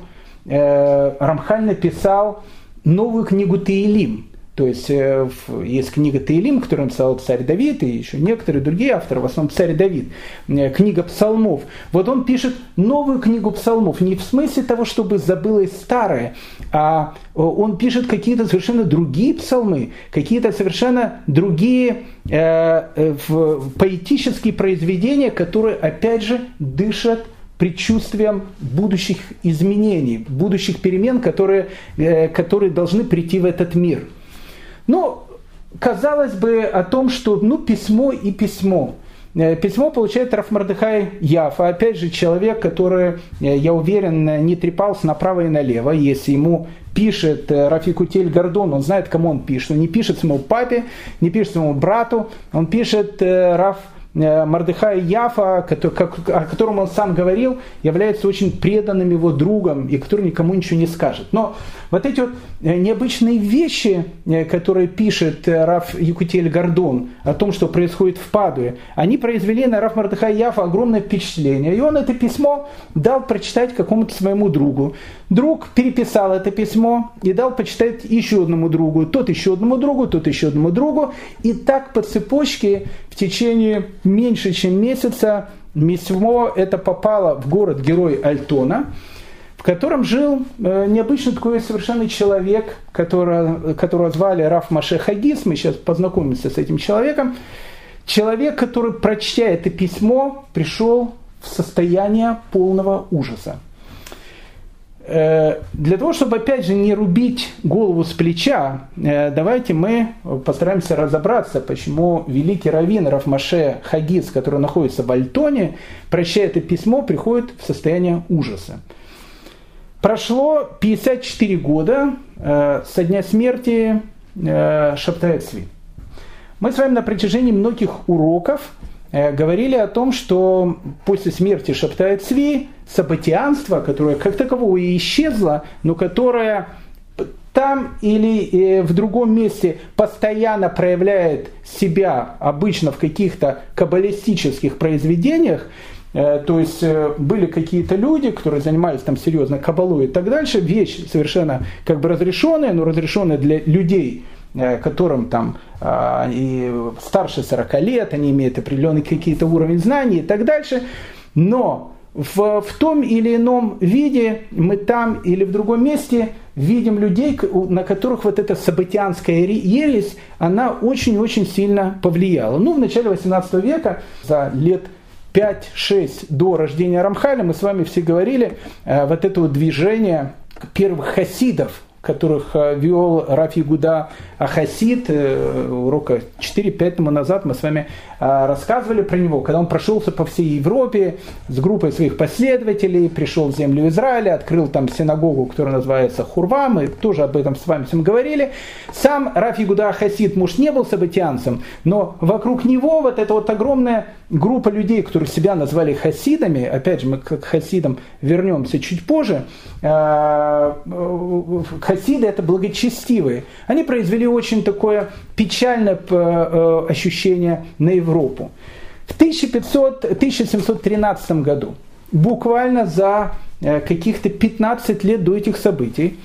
[SPEAKER 1] Э, Рамхаль написал новую книгу Таилим. То есть э, есть книга Таилим, которую написал царь Давид, и еще некоторые другие авторы, в основном царь Давид, э, книга псалмов. Вот он пишет новую книгу псалмов, не в смысле того, чтобы забылось старое, а э, он пишет какие-то совершенно другие псалмы, какие-то совершенно другие э, поэтические произведения, которые, опять же, дышат предчувствием будущих изменений, будущих перемен, которые, которые должны прийти в этот мир – ну, казалось бы о том, что ну, письмо и письмо. Э, письмо получает Рафмардыхай Яфа, опять же человек, который, э, я уверен, не трепался направо и налево, если ему пишет э, Рафикутель Гордон, он знает, кому он пишет. Он не пишет своему папе, не пишет своему брату, он пишет Раф Мардыхай Яфа, о котором он сам говорил, является очень преданным его другом и который никому ничего не скажет. Но вот эти вот э, необычные вещи, э, которые пишет э, Раф Якутель Гордон о том, что происходит в Падуе, они произвели на Раф Мардыхай Яфа огромное впечатление. И он это письмо дал прочитать какому-то своему другу. Друг переписал это письмо и дал почитать еще одному другу, тот еще одному другу, тот еще одному другу. И так по цепочке в течение меньше, чем месяца. Письмо это попало в город-герой Альтона – в котором жил э, необычный такой совершенно человек, которого, которого звали Раф Маше Хагис, мы сейчас познакомимся с этим человеком, человек, который, прочтя это письмо, пришел в состояние полного ужаса. Э, для того, чтобы, опять же, не рубить голову с плеча, э, давайте мы постараемся разобраться, почему великий раввин Рафмаше Хагис, который находится в Альтоне, прощая это письмо, приходит в состояние ужаса. Прошло 54 года э, со дня смерти Шаптая Цви. Мы с вами на протяжении многих уроков говорили о том, что после смерти Шаптая Цви событианство, которое как такового и исчезло, но которое там или э, в другом месте постоянно проявляет себя обычно в каких-то каббалистических произведениях, Э, то есть э, были какие-то люди, которые занимались там серьезно кабалой и так дальше, вещь совершенно как бы разрешенная, но разрешенная для людей, которым там а, и старше 40 лет, они имеют определенный какие-то уровень знаний и так дальше. Но в, в том или ином виде мы там или в другом месте видим людей, на которых вот эта событианская ересь, она очень-очень сильно повлияла. Ну, в начале 18 века, за лет 5-6 до рождения Рамхаля мы с вами все говорили, э, вот это вот движение первых хасидов, которых э, вел Рафи Гуда Ахасид, э, урока 4-5 тому назад мы с вами э, рассказывали про него, когда он прошелся по всей Европе с группой своих последователей, пришел в землю Израиля, открыл там синагогу, которая называется Хурва, мы тоже об этом с вами всем говорили. Сам Рафи Гуда Ахасид, муж, не был событианцем, но вокруг него вот эта вот огромная группа людей, которые себя назвали хасидами, опять же, мы к хасидам вернемся чуть позже, хасиды это благочестивые. Они произвели очень такое печальное э, ощущение на Европу. В 1500, 1713 году, буквально за э, каких-то 15 лет до этих событий,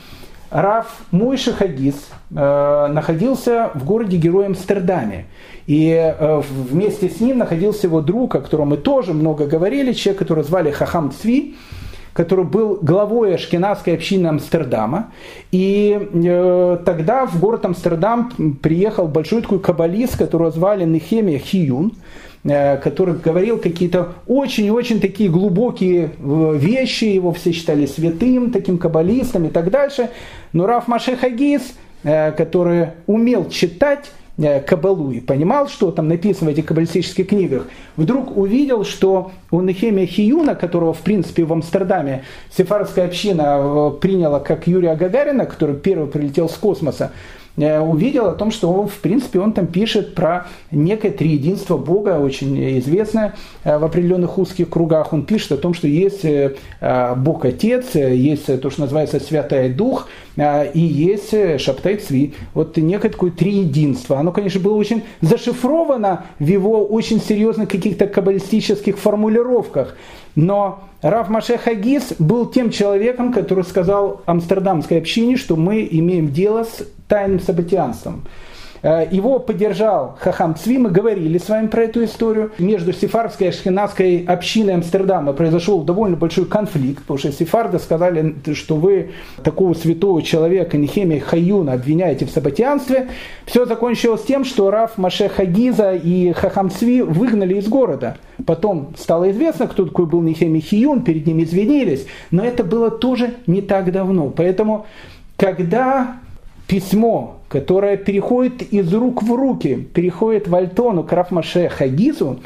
[SPEAKER 1] Раф Мойша Хагис э, находился в городе-герое Амстердаме. И э, вместе с ним находился его друг, о котором мы тоже много говорили, человек, которого звали Хахам Цви который был главой ашкенадской общины Амстердама. И э, тогда в город Амстердам приехал большой такой каббалист, которого звали Нехемия Хиюн, э, который говорил какие-то очень-очень такие глубокие э, вещи, его все считали святым, таким каббалистом и так дальше. Но Раф Машехагис, э, который умел читать, Кабалу и понимал, что там написано в этих каббалистических книгах, вдруг увидел, что у Нехемия Хиюна, которого, в принципе, в Амстердаме сефарская община э, приняла как Юрия Гагарина, который первый прилетел с космоса, Э, увидел о том, что, он, в принципе, он там пишет про некое триединство Бога, очень известное э, в определенных узких кругах. Он пишет о том, что есть э, Бог Отец, есть то, что называется Святой Дух, и есть Шаптай Цви. Вот некое такое триединство. Оно, конечно, было очень зашифровано в его очень серьезных каких-то каббалистических формулировках. Но Раф Маше Хагис был тем человеком, который сказал амстердамской общине, что мы имеем дело с тайным сабатианством. Э, его поддержал Хахам Цви, мы говорили с вами про эту историю. Между сефардской и ашкенадской общиной Амстердама произошел довольно большой конфликт, потому что сефарды сказали, что вы такого святого человека Нехемия Хаюна обвиняете в сабатианстве. Все закончилось тем, что Раф Маше Хагиза и Хахам Цви выгнали из города. Потом стало известно, кто такой был Нехемия Хиюн, перед ним извинились, но это было тоже не так давно. Поэтому, когда письмо, которое переходит из рук в руки, переходит в Альтону, к Рафмаше Хагизу,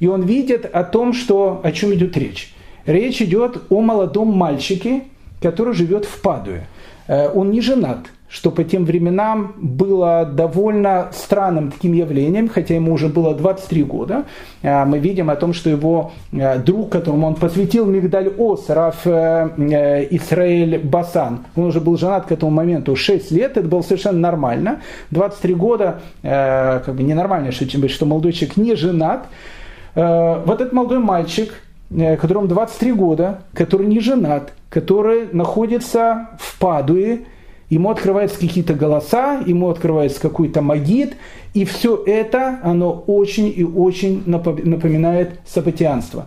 [SPEAKER 1] и он видит о том, что, о чем идет речь. Речь идет о молодом мальчике, который живет в Падуе. Э, он не женат, что по тем временам было довольно странным таким явлением, хотя ему уже было 23 года. А, мы видим о том, что его а, друг, которому он посвятил Мигдаль Ос, Раф э, э, Исраэль Басан, он уже был женат к этому моменту 6 лет, это было совершенно нормально. 23 года, э, как бы ненормально, что, что молодой человек не женат. Вот этот молодой мальчик, которому 23 года, который не женат, который находится в Падуе, ему открываются какие-то голоса, ему открывается какой-то магит, и все это, оно очень и очень напоминает сапатианство.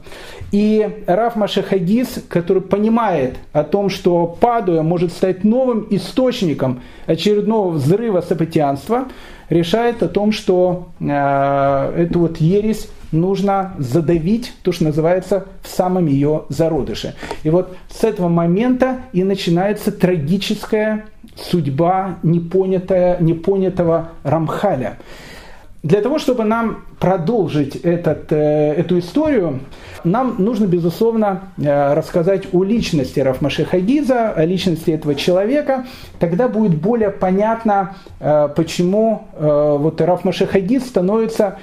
[SPEAKER 1] И Раф Машахагис, который понимает о том, что Падуя может стать новым источником очередного взрыва сапатианства, решает о том, что э, эту вот ересь нужно задавить, то, что называется, в самом ее зародыше. И вот с этого момента и начинается трагическая судьба непонятая, непонятого Рамхаля. Для того, чтобы нам продолжить этот, э, эту историю, нам нужно, безусловно, э, рассказать о личности Рафмаши Хагиза, о личности этого человека. Тогда будет более понятно, э, почему вот Рафмаши Хагиз становится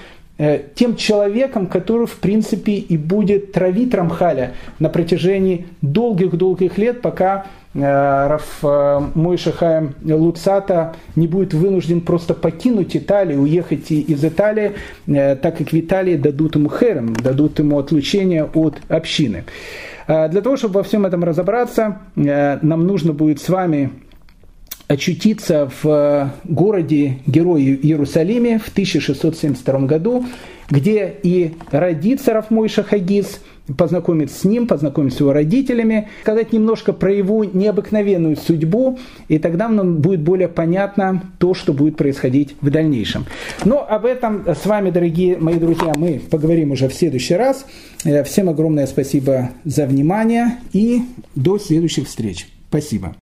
[SPEAKER 1] тем человеком, который, в принципе, и будет травить Рамхаля на протяжении долгих-долгих лет, пока Э, Раф э, Мойша Хаем Луцата не будет вынужден просто покинуть Италию, уехать из Италии, э, так как в Италии дадут ему херем, дадут ему отлучение от общины. Для того, чтобы во всем этом разобраться, нам нужно будет с вами очутиться в городе Герое Иерусалиме в 1672 году, где и родится Рафмой Шахагиз – познакомиться с ним, познакомиться с его родителями, сказать немножко про его необыкновенную судьбу, и тогда нам будет более понятно то, что будет происходить в дальнейшем. Но об этом с вами, дорогие мои друзья, мы поговорим уже в следующий раз. Э, всем огромное спасибо за внимание и до следующих встреч. Спасибо.